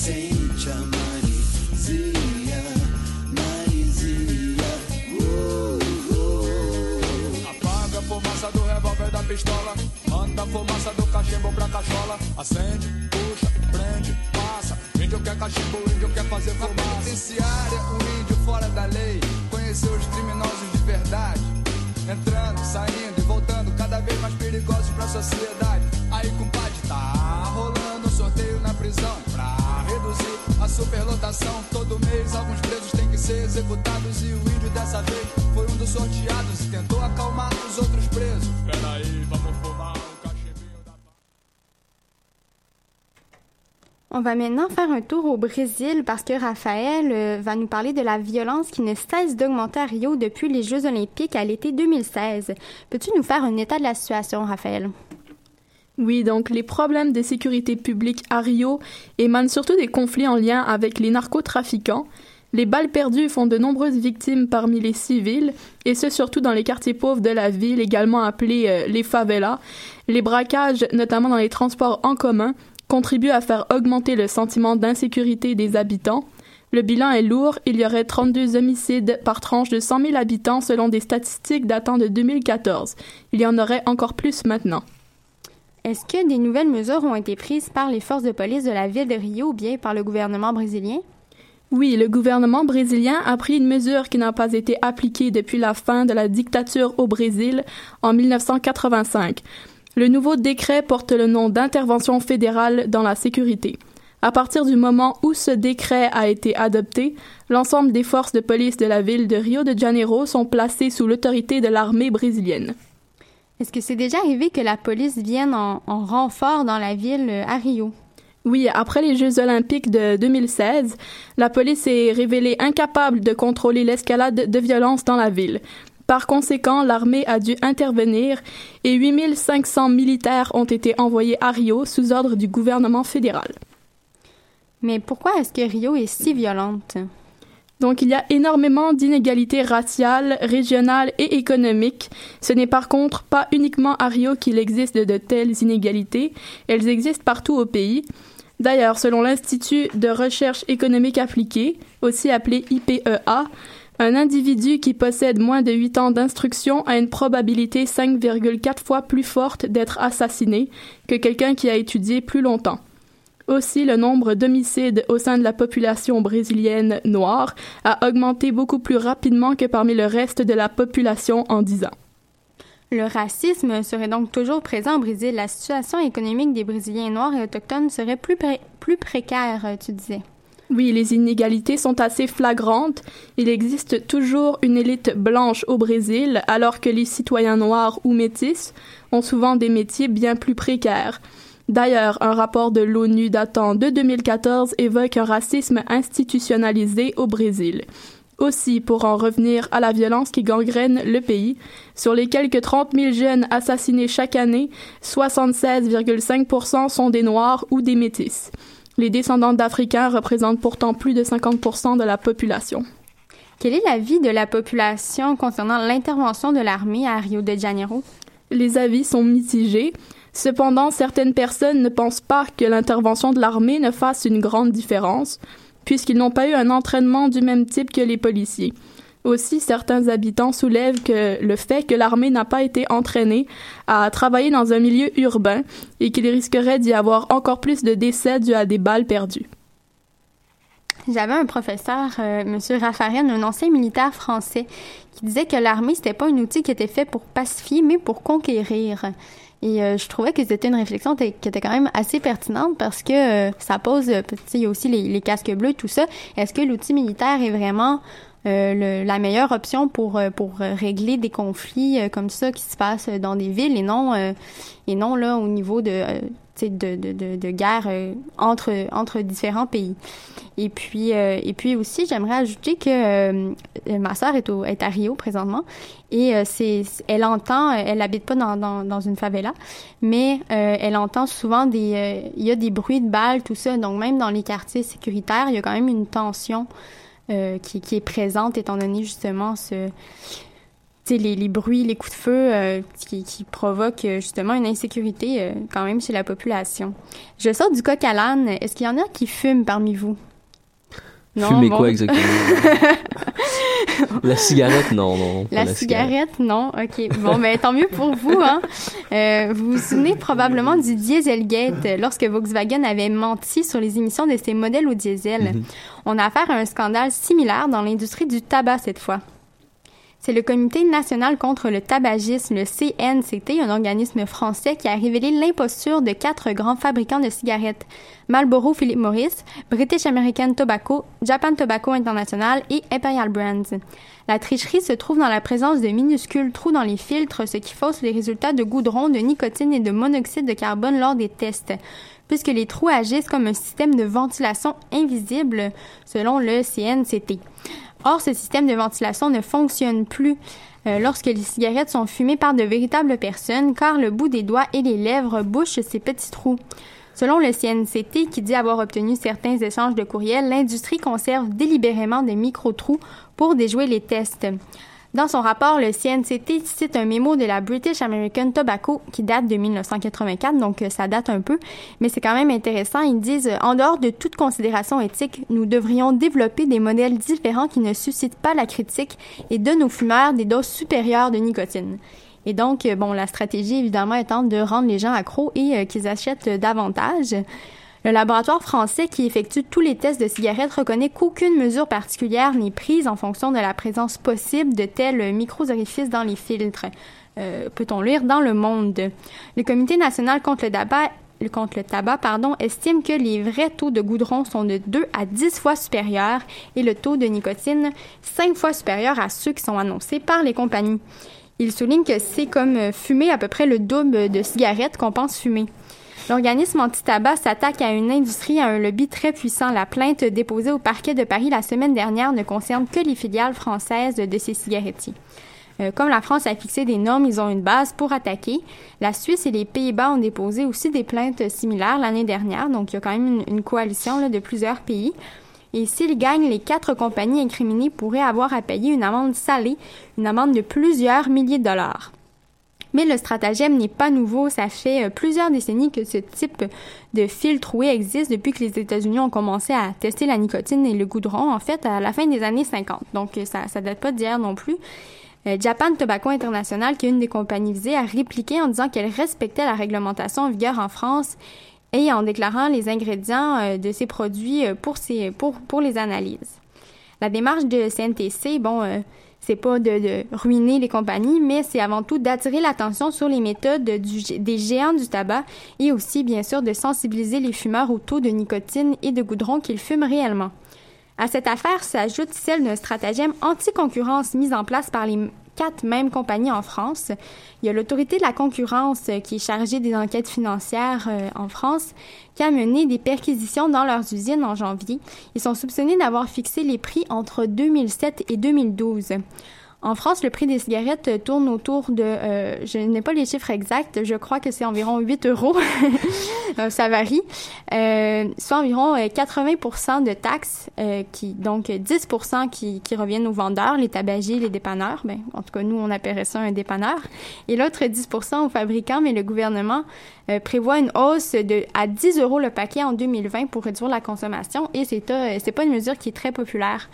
Speaker 23: Sente a uh, uh.
Speaker 22: Apaga a fumaça do revólver da pistola. Manda a fumaça do cachimbo pra cachola. Acende, puxa, prende,
Speaker 24: quer cachimbo, o índio quer fazer fumaça. Na penitenciária, um índio fora da lei. Conheceu os criminosos de verdade. Entrando, saindo e voltando, cada vez mais perigosos pra sociedade. Aí, compadre, tá rolando
Speaker 19: On va maintenant faire un tour au Brésil parce que Raphaël euh, va nous parler de la violence qui ne cesse d'augmenter à Rio depuis les Jeux olympiques à l'été 2016. Peux-tu nous faire un état de la situation, Raphaël?
Speaker 25: Oui, donc les problèmes de sécurité publique à Rio émanent surtout des conflits en lien avec les narcotrafiquants. Les balles perdues font de nombreuses victimes parmi les civils, et ce surtout dans les quartiers pauvres de la ville, également appelés euh, les favelas. Les braquages, notamment dans les transports en commun, contribuent à faire augmenter le sentiment d'insécurité des habitants. Le bilan est lourd, il y aurait 32 homicides par tranche de 100 000 habitants selon des statistiques datant de 2014. Il y en aurait encore plus maintenant.
Speaker 19: Est-ce que des nouvelles mesures ont été prises par les forces de police de la ville de Rio ou bien par le gouvernement brésilien?
Speaker 25: Oui, le gouvernement brésilien a pris une mesure qui n'a pas été appliquée depuis la fin de la dictature au Brésil en 1985. Le nouveau décret porte le nom d'intervention fédérale dans la sécurité. À partir du moment où ce décret a été adopté, l'ensemble des forces de police de la ville de Rio de Janeiro sont placées sous l'autorité de l'armée brésilienne.
Speaker 19: Est-ce que c'est déjà arrivé que la police vienne en, en renfort dans la ville euh, à Rio?
Speaker 25: Oui, après les Jeux olympiques de 2016, la police est révélée incapable de contrôler l'escalade de violence dans la ville. Par conséquent, l'armée a dû intervenir et 8500 militaires ont été envoyés à Rio sous ordre du gouvernement fédéral.
Speaker 19: Mais pourquoi est-ce que Rio est si violente?
Speaker 25: Donc il y a énormément d'inégalités raciales, régionales et économiques. Ce n'est par contre pas uniquement à Rio qu'il existe de telles inégalités, elles existent partout au pays. D'ailleurs, selon l'Institut de recherche économique appliquée, aussi appelé IPEA, un individu qui possède moins de 8 ans d'instruction a une probabilité 5,4 fois plus forte d'être assassiné que quelqu'un qui a étudié plus longtemps. Aussi, le nombre d'homicides au sein de la population brésilienne noire a augmenté beaucoup plus rapidement que parmi le reste de la population en 10 ans.
Speaker 19: Le racisme serait donc toujours présent au Brésil. La situation économique des Brésiliens noirs et autochtones serait plus, pré- plus précaire, euh, tu disais.
Speaker 25: Oui, les inégalités sont assez flagrantes. Il existe toujours une élite blanche au Brésil, alors que les citoyens noirs ou métis ont souvent des métiers bien plus précaires. D'ailleurs, un rapport de l'ONU datant de 2014 évoque un racisme institutionnalisé au Brésil. Aussi, pour en revenir à la violence qui gangrène le pays, sur les quelques 30 000 jeunes assassinés chaque année, 76,5% sont des Noirs ou des Métis. Les descendants d'Africains représentent pourtant plus de 50% de la population.
Speaker 19: Quel est l'avis de la population concernant l'intervention de l'armée à Rio de Janeiro?
Speaker 25: Les avis sont mitigés. Cependant, certaines personnes ne pensent pas que l'intervention de l'armée ne fasse une grande différence, puisqu'ils n'ont pas eu un entraînement du même type que les policiers. Aussi, certains habitants soulèvent que le fait que l'armée n'a pas été entraînée à travailler dans un milieu urbain et qu'il risquerait d'y avoir encore plus de décès dus à des balles perdues.
Speaker 19: J'avais un professeur, euh, Monsieur Raffarin, un ancien militaire français, qui disait que l'armée c'était pas un outil qui était fait pour pacifier, mais pour conquérir. Et euh, je trouvais que c'était une réflexion qui était quand même assez pertinente parce que euh, ça pose, euh, il y a aussi les, casques bleus, tout ça. Est-ce que l'outil militaire est vraiment euh, le- la meilleure option pour euh, pour régler des conflits comme ça qui se passent dans des villes et non et non là au niveau de de, de, de, guerre euh, entre entre différents pays. Et puis euh, et puis aussi j'aimerais ajouter que euh, ma sœur est est à Rio présentement et c'est elle entend elle habite pas dans, dans, une favela mais elle entend souvent des il y a des bruits de balles tout ça donc même dans les quartiers sécuritaires il y a quand même une tension qui, qui est présente étant donné justement ce les, les bruits, les coups de feu euh, qui, qui provoquent euh, justement une insécurité euh, quand même chez la population. Je sors du coq à l'âne. Est-ce qu'il y en a qui fument parmi vous? Non,
Speaker 26: Fumer
Speaker 19: bon.
Speaker 26: quoi exactement? La cigarette, non, non.
Speaker 19: La cigarette, non. OK. Bon, ben tant mieux pour vous. Hein. Euh, vous vous souvenez probablement du Dieselgate, lorsque Volkswagen avait menti sur les émissions de ses modèles au diesel.
Speaker 27: Mhm.
Speaker 19: On a affaire à un scandale similaire dans l'industrie du tabac cette fois. C'est le Comité national contre le tabagisme, le CNCT, un organisme français qui a révélé l'imposture de quatre grands fabricants de cigarettes. Marlboro Philip Morris, British American Tobacco, Japan Tobacco International et Imperial Brands. La tricherie se trouve dans la présence de minuscules trous dans les filtres, ce qui fausse les résultats de goudron, de nicotine et de monoxyde de carbone lors des tests, puisque les trous agissent comme un système de ventilation invisible, selon le CNCT. Or, ce système de ventilation ne fonctionne plus euh, lorsque les cigarettes sont fumées par de véritables personnes, car le bout des doigts et les lèvres bouchent ces petits trous. Selon le CNCT, qui dit avoir obtenu certains échanges de courriels, l'industrie conserve délibérément des micro-trous pour déjouer les tests. Dans son rapport, le CNCT cite un mémo de la British American Tobacco qui date de 1984, donc euh, ça date un peu, mais c'est quand même intéressant. Ils disent, euh, en dehors de toute considération éthique, nous devrions développer des modèles différents qui ne suscitent pas la critique et donnent aux fumeurs des doses supérieures de nicotine. Et donc, euh, bon, la stratégie évidemment étant de rendre les gens accros et qu'ils achètent davantage. Le laboratoire français qui effectue tous les tests de cigarettes reconnaît qu'aucune mesure particulière n'est prise en fonction de la présence possible de tels micro-orifices dans les filtres. Euh, Peut-on lire dans le monde? Le Comité national contre le tabac estime que les vrais taux de goudron sont de 2 à 10 fois supérieurs et le taux de nicotine 5 fois supérieur à ceux qui sont annoncés par les compagnies. Il souligne que c'est comme fumer à peu près le double de cigarettes qu'on pense fumer. L'organisme anti-tabac s'attaque à une industrie à un lobby très puissant. La plainte déposée au parquet de Paris la semaine dernière ne concerne que les filiales françaises de ces cigarettiers. Euh, comme la France a fixé des normes, ils ont une base pour attaquer. La Suisse et les Pays-Bas ont déposé aussi des plaintes similaires l'année dernière, donc il y a quand même une, coalition de plusieurs pays. Et s'ils gagnent, les quatre compagnies incriminées pourraient avoir à payer une amende salée, une amende de plusieurs milliers de dollars. Mais le stratagème n'est pas nouveau. Ça fait euh, plusieurs décennies que ce type de fil troué existe depuis que les États-Unis ont commencé à tester la nicotine et le goudron, en fait, à la fin des années 50. Donc, euh, ça, ça date pas d'hier non plus. Euh, Japan Tobacco International, qui est une des compagnies visées, a répliqué en disant qu'elle respectait la réglementation en vigueur en France et en déclarant les ingrédients de ces produits pour, les analyses. La démarche de CNTC, bon, c'est pas de, ruiner les compagnies, mais c'est avant tout d'attirer l'attention sur les méthodes des géants du tabac et aussi, bien sûr, de sensibiliser les fumeurs au taux de nicotine et de goudron qu'ils fument réellement. À cette affaire s'ajoute celle d'un stratagème anti-concurrence mis en place par les quatre mêmes compagnies en France. Il y a l'autorité de la concurrence euh, qui est chargée des enquêtes financières euh, en France qui a mené des perquisitions dans leurs usines en janvier. Ils sont soupçonnés d'avoir fixé les prix entre 2007 et 2012. En France, le prix des cigarettes euh, tourne autour de, euh, je n'ai pas les chiffres exacts, je crois que c'est environ 8 euros. Euh, Ça varie. Euh, soit environ euh, 80% de taxes, euh, qui donc euh, 10% qui, qui reviennent aux vendeurs, les tabagiers, les dépanneurs. Ben, en tout cas, nous, on appellerait ça un dépanneur. Et l'autre 10% aux fabricants, mais le gouvernement euh, prévoit une hausse de à 10 euros le paquet en 2020 pour réduire la consommation. Et euh, c'est pas une mesure qui est très populaire.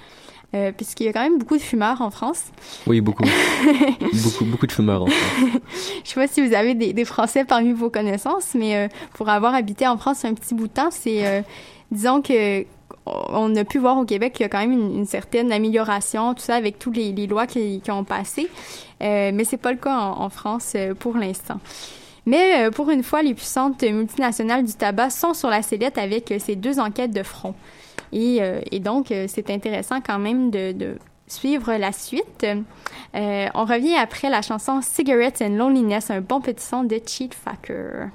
Speaker 19: Euh, puisqu'il y a quand même beaucoup de fumeurs en France.
Speaker 26: Oui, beaucoup. beaucoup, beaucoup de fumeurs en France.
Speaker 19: Je sais pas si vous avez des, des Français parmi vos connaissances, mais euh, pour avoir habité en France un petit bout de temps, c'est, euh, disons que on a pu voir au Québec qu'il y a quand même une, une certaine amélioration, tout ça avec toutes les, les lois qui, qui ont passé, mais c'est pas le cas en, en France pour l'instant. Mais pour une fois, les puissantes multinationales du tabac sont sur la sellette avec ces deux enquêtes de front. Et, euh, et donc, euh, c'est intéressant quand même de, de suivre la suite. Euh, on revient après la chanson Cigarettes and Loneliness, un bon petit son de Cheat Facker.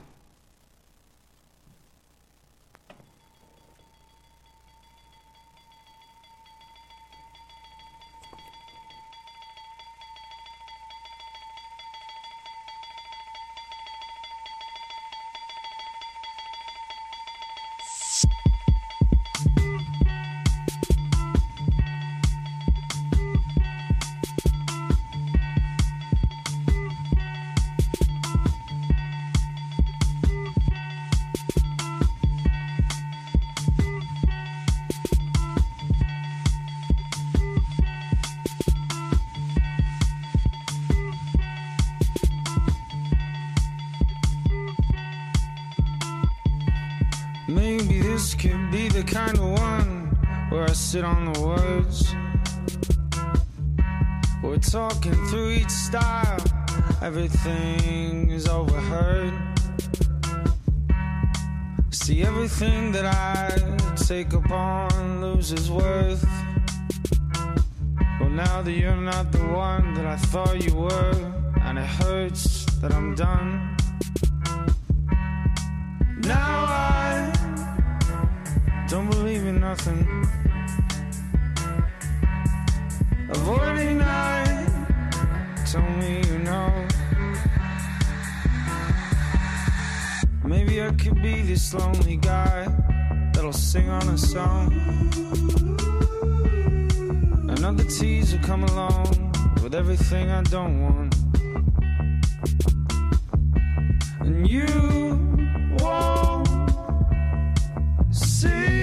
Speaker 27: Sit on the words. We're talking through each style, everything is overheard. See, everything that I take upon loses worth. Well, now that you're not the one that I thought you were, and it hurts that I'm done. Now I don't believe in nothing. Avoiding night, tell me you know. Maybe I could be this lonely guy that'll sing on a song. Another teaser come along with everything I don't want. And you won't see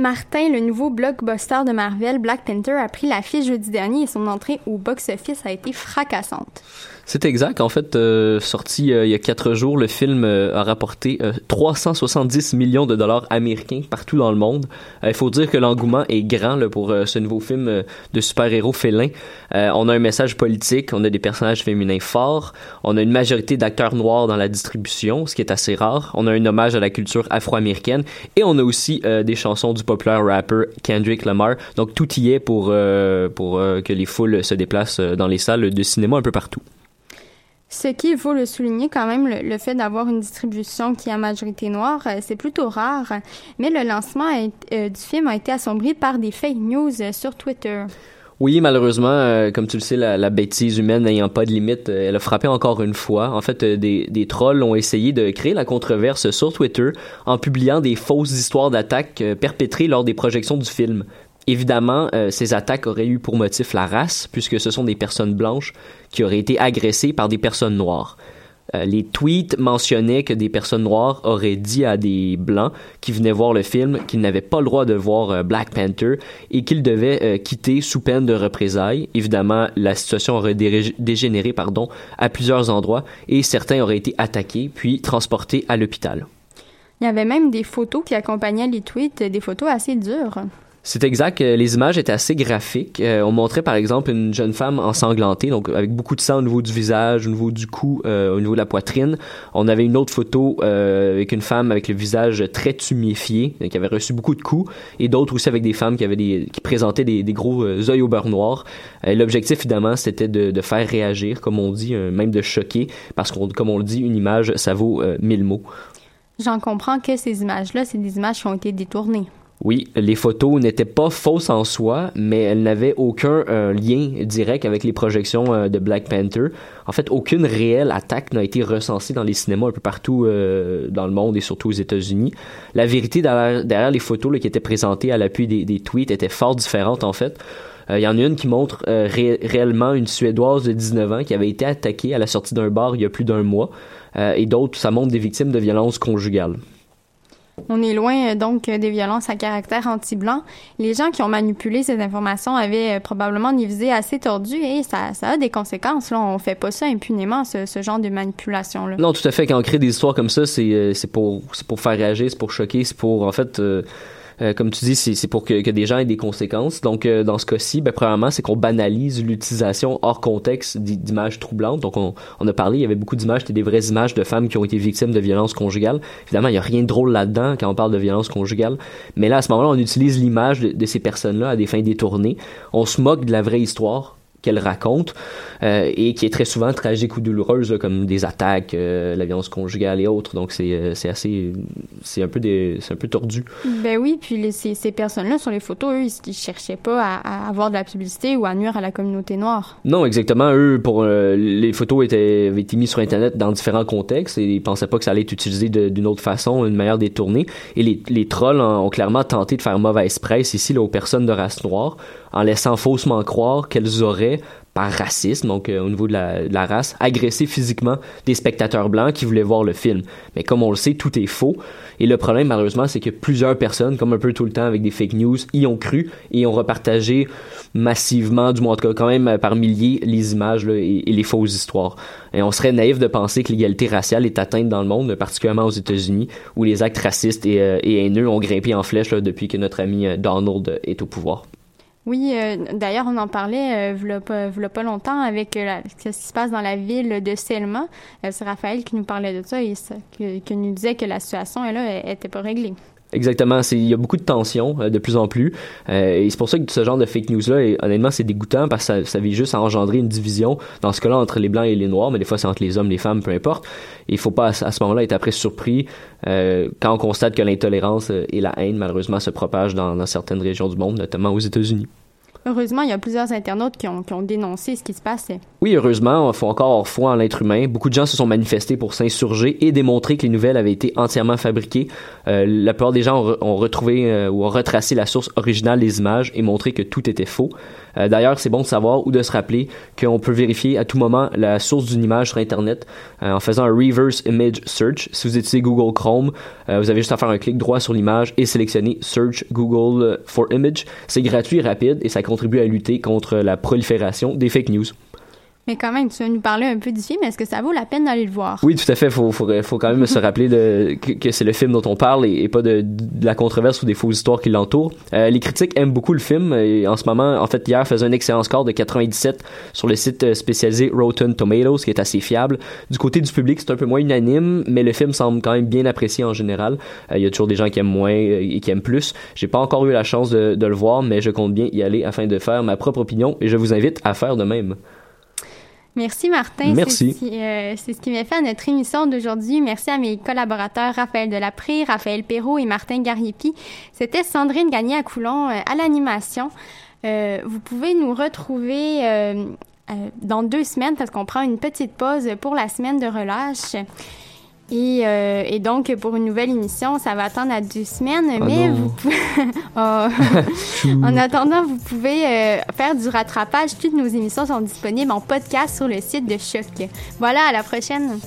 Speaker 19: Martin, le nouveau blockbuster de Marvel, Black Panther, a pris l'affiche jeudi dernier et son entrée au box-office a été fracassante.
Speaker 26: C'est exact. En fait, euh, sorti euh, il y a quatre jours, le film euh, a rapporté euh, 370 millions de dollars américains partout dans le monde. Euh, Il faut dire que l'engouement est grand là, pour euh, ce nouveau film euh, de super-héros félins. Euh, on a un message politique, on a des personnages féminins forts, on a une majorité d'acteurs noirs dans la distribution, ce qui est assez rare. On a un hommage à la culture afro-américaine et on a aussi euh, des chansons du populaire rapper Kendrick Lamar. Donc tout y est pour, euh, pour euh, que les foules se déplacent euh, dans les salles de cinéma un peu partout.
Speaker 19: Ce qui, il faut le souligner quand même, le, fait d'avoir une distribution qui est à majorité noire, euh, c'est plutôt rare. Mais le lancement euh, du film a été assombri par des fake news euh, sur Twitter.
Speaker 26: Oui, malheureusement, comme tu le sais, la, bêtise humaine n'ayant pas de limite, elle a frappé encore une fois. En fait, des, des trolls ont essayé de créer la controverse sur Twitter en publiant des fausses histoires d'attaques perpétrées lors des projections du film. Évidemment, euh, ces attaques auraient eu pour motif la race, puisque ce sont des personnes blanches qui auraient été agressées par des personnes noires. Euh, les tweets mentionnaient que des personnes noires auraient dit à des blancs qui venaient voir le film qu'ils n'avaient pas le droit de voir euh, Black Panther et qu'ils devaient quitter sous peine de représailles. Évidemment, la situation aurait dégénéré pardon, à plusieurs endroits et certains auraient été attaqués puis transportés à l'hôpital.
Speaker 19: Il y avait même des photos qui accompagnaient les tweets, des photos assez dures.
Speaker 26: C'est exact. euh, Les images étaient assez graphiques. Euh, on montrait par exemple une jeune femme ensanglantée, donc avec beaucoup de sang au niveau du visage, au niveau du cou, euh, au niveau de la poitrine. On avait une autre photo avec une femme avec le visage très tuméfié, qui avait reçu beaucoup de coups, et d'autres aussi avec des femmes qui avaient qui présentaient des, gros yeux au beurre noir. L'objectif évidemment, c'était de, faire réagir, comme on dit, même de choquer, parce qu'on, comme on le dit, une image, ça vaut mille mots.
Speaker 19: J'en comprends que ces images-là, c'est des images qui ont été détournées.
Speaker 26: Oui, les photos n'étaient pas fausses en soi, mais elles n'avaient aucun euh, lien direct avec les projections euh, de Black Panther. En fait, aucune réelle attaque n'a été recensée dans les cinémas un peu partout euh, dans le monde et surtout aux États-Unis. La vérité derrière, les photos qui étaient présentées à l'appui des, tweets était fort différente en fait. Il y en a une qui montre ré- réellement une Suédoise de 19 ans qui avait été attaquée à la sortie d'un bar il y a plus d'un mois. Et d'autres, ça montre des victimes de violences conjugales.
Speaker 19: On est loin euh, donc euh, des violences à caractère anti-blanc. Les gens qui ont manipulé ces informations avaient euh, probablement une visée assez tordue et ça, ça a des conséquences. Là. On fait pas ça impunément, ce, genre de manipulation-là.
Speaker 26: Non, tout à fait. Quand on crée des histoires comme ça, c'est pour, pour faire réagir, c'est pour choquer, c'est pour, en fait, euh, comme tu dis, c'est pour que, que des gens aient des conséquences. Donc, euh, dans ce cas-ci, ben, premièrement, c'est qu'on banalise l'utilisation hors contexte d'i- d'images troublantes. Donc, on, on a parlé, il y avait beaucoup d'images, c'était des vraies images de femmes qui ont été victimes de violences conjugales. Évidemment, il n'y a rien de drôle là-dedans quand on parle de violences conjugales. Mais là, à ce moment-là, on utilise l'image de, de ces personnes-là à des fins détournées. On se moque de la vraie histoire qu'elle raconte euh, et qui est très souvent tragique ou douloureuse là, comme des attaques euh, la violence conjugale et autres. Donc c'est euh, c'est assez c'est un peu des c'est un peu tordu.
Speaker 19: Ben oui, puis les- ces, ces personnes-là sur les photos, eux, ils, ils cherchaient pas à, à avoir de la publicité ou à nuire à la communauté noire.
Speaker 26: non exactement. Eux pour euh, les photos étaient avaient été mises sur internet dans différents contextes et ils pensaient pas que ça allait être utilisé d'une autre façon une manière détournée et les, les trolls ont, ont clairement tenté de faire mauvaise presse ici là, aux personnes de race noire en laissant faussement croire qu'elles auraient par racisme, donc euh, au niveau de la, race, agressé physiquement des spectateurs blancs qui voulaient voir le film. Mais comme on le sait, tout est faux. Et le problème, malheureusement, c'est que plusieurs personnes, comme un peu tout le temps avec des fake news, y ont cru et ont repartagé massivement, du moins en tout cas quand même euh, par milliers, les images et, les fausses histoires. Et on serait naïf de penser que l'égalité raciale est atteinte dans le monde, particulièrement aux États-Unis, où les actes racistes et, euh, haineux ont grimpé en flèche depuis que notre ami Donald est au pouvoir.
Speaker 19: Oui, euh, d'ailleurs, on en parlait euh, v'là pas, v'là pas longtemps avec euh, ce qui se passe dans la ville de Selma. Euh, c'est Raphaël qui nous parlait de ça et qui nous disait que la situation, elle, là, était pas réglée.
Speaker 26: Exactement, il y a beaucoup de tensions de plus en plus et c'est pour ça que ce genre de fake news là honnêtement c'est dégoûtant parce que ça, ça vise juste à engendrer une division dans ce cas-là entre les blancs et les noirs mais des fois c'est entre les hommes les femmes peu importe il faut pas à, ce- moment-là être après surpris quand on constate que l'intolérance et la haine malheureusement se propagent dans certaines régions du monde notamment aux États-Unis.
Speaker 19: Heureusement, il y a plusieurs internautes qui ont, dénoncé ce qui se passait.
Speaker 26: Oui, heureusement, il faut encore foi en l'être humain. Beaucoup de gens se sont manifestés pour s'insurger et démontrer que les nouvelles avaient été entièrement fabriquées. Euh, la plupart des gens ont retrouvé euh, ou ont retracé la source originale des images et montré que tout était faux. Euh, D'ailleurs, c'est bon de savoir ou de se rappeler qu'on peut vérifier à tout moment la source d'une image sur Internet euh, en faisant un reverse image search. Si vous utilisez Google Chrome, euh, vous avez juste à faire un clic droit sur l'image et sélectionner Search Google for Image. C'est gratuit et rapide et ça contribue à lutter contre la prolifération des fake news.
Speaker 19: Mais quand même, tu vas nous parler un peu du film. Est-ce que ça vaut la peine d'aller le voir?
Speaker 26: Oui, tout à fait. Faut, faut, quand même se rappeler que, c'est le film dont on parle et, pas de, la controverse ou des fausses histoires qui l'entourent. Euh, les critiques aiment beaucoup le film et en ce moment, en fait, hier faisait un excellent score de 97 sur le site euh, spécialisé Rotten Tomatoes, qui est assez fiable. Du côté du public, c'est un peu moins unanime, mais le film semble quand même bien apprécié en général. Euh, Il y a toujours des gens qui aiment moins et qui aiment plus. J'ai pas encore eu la chance de le voir, mais je compte bien y aller afin de faire ma propre opinion et je vous invite à faire de même.
Speaker 19: Merci Martin.
Speaker 26: Merci.
Speaker 19: C'est ce qui, euh, c'est ce qui m'a fait à notre émission d'aujourd'hui. Merci à mes collaborateurs Raphaël Delapré, Raphaël Perrault et Martin Gariepi. C'était Sandrine Gagné à Coulon euh, à l'animation. Euh, vous pouvez nous retrouver dans deux semaines parce qu'on prend une petite pause pour la semaine de relâche. Et, euh, et donc, pour une nouvelle émission, ça va attendre à deux semaines,
Speaker 26: Oh
Speaker 19: mais
Speaker 26: non.
Speaker 19: vous pouvez... Oh. en attendant, vous pouvez euh, faire du rattrapage. Toutes nos émissions sont disponibles en podcast sur le site de Choc. Voilà, à la prochaine.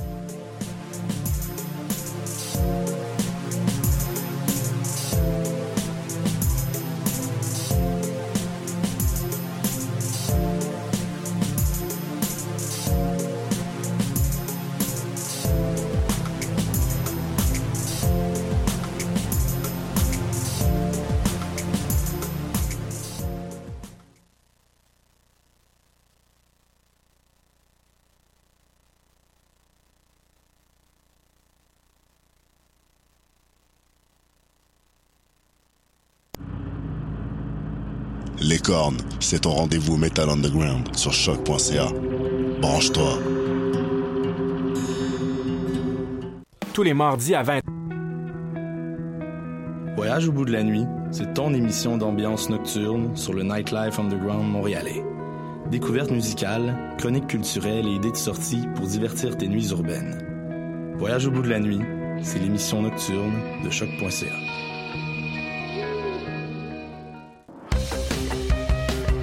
Speaker 28: C'est ton rendez-vous Metal Underground sur choc.ca. Branche-toi.
Speaker 29: Tous les mardis à 20
Speaker 15: Voyage au bout de la nuit, c'est ton émission d'ambiance nocturne sur le Nightlife Underground montréalais. Découvertes musicales, chroniques culturelles et idées de sortie pour divertir tes nuits urbaines. Voyage au bout de la nuit, c'est l'émission nocturne de choc.ca.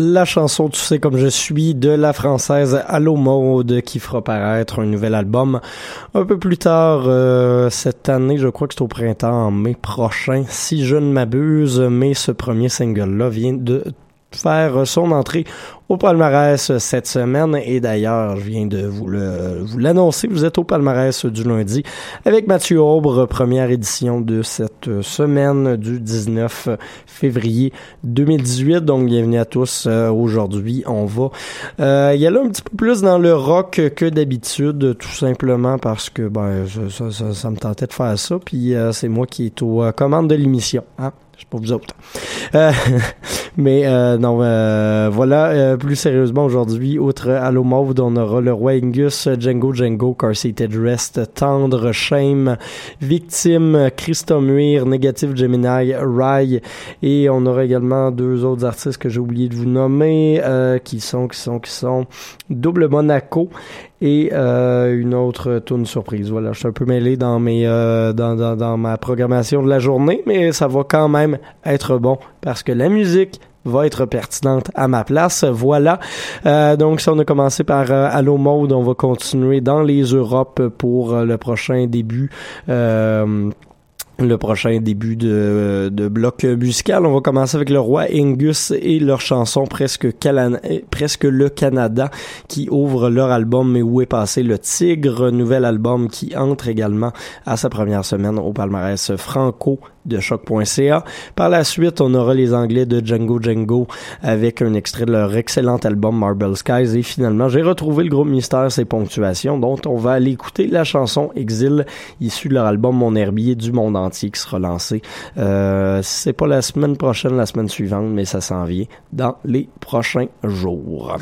Speaker 2: La chanson Tu sais comme je suis de la française Allo Mode qui fera paraître un nouvel album un peu plus tard euh, cette année, je crois que c'est au printemps, en mai prochain, si je ne m'abuse, mais ce premier single-là vient de faire son entrée au palmarès cette semaine. Et d'ailleurs je viens de vous le vous l'annoncer vous êtes au palmarès du lundi avec Mathieu Aubre première édition de cette semaine du 19 février 2018 donc bienvenue à tous. Euh, aujourd'hui on va euh, y aller un petit peu plus dans le rock que d'habitude tout simplement parce que ben ça, ça, ça, me tentait de faire ça. Puis euh, c'est moi qui est aux commandes de l'émission hein sais pas vous autres. Euh, mais euh, non, euh, voilà, euh, plus sérieusement aujourd'hui, outre Allo Mauve, on aura le roi Angus, Django Django, Car Seated Rest, Tendre, Shame, Victime, Christo Muir, Negative Gemini, Rye, et on aura également deux autres artistes que j'ai oublié de vous nommer, euh, qui sont, qui sont, qui sont Double Monaco et euh, une autre tune surprise. Voilà, je suis un peu mêlé dans mes euh, dans, dans, dans ma programmation de la journée, mais ça va quand même être bon parce que la musique va être pertinente à ma place. Voilà. Euh, donc, si on a commencé par euh, Allo Mode, on va continuer dans les Europes pour euh, le prochain début. Le prochain début de, bloc musical. On va commencer avec le roi Angus et leur chanson presque, presque le Canada qui ouvre leur album Mais où est passé le tigre, nouvel album qui entre également à sa première semaine au palmarès franco de choc.ca. Par la suite, on aura les Anglais de Django Django avec un extrait de leur excellent album Marble Skies et finalement, j'ai retrouvé le groupe Mystère ses ponctuations dont on va aller écouter la chanson Exil issue de leur album Mon herbier du monde entier qui sera lancé euh, c'est pas la semaine prochaine, la semaine suivante, mais ça s'en vient dans les prochains jours.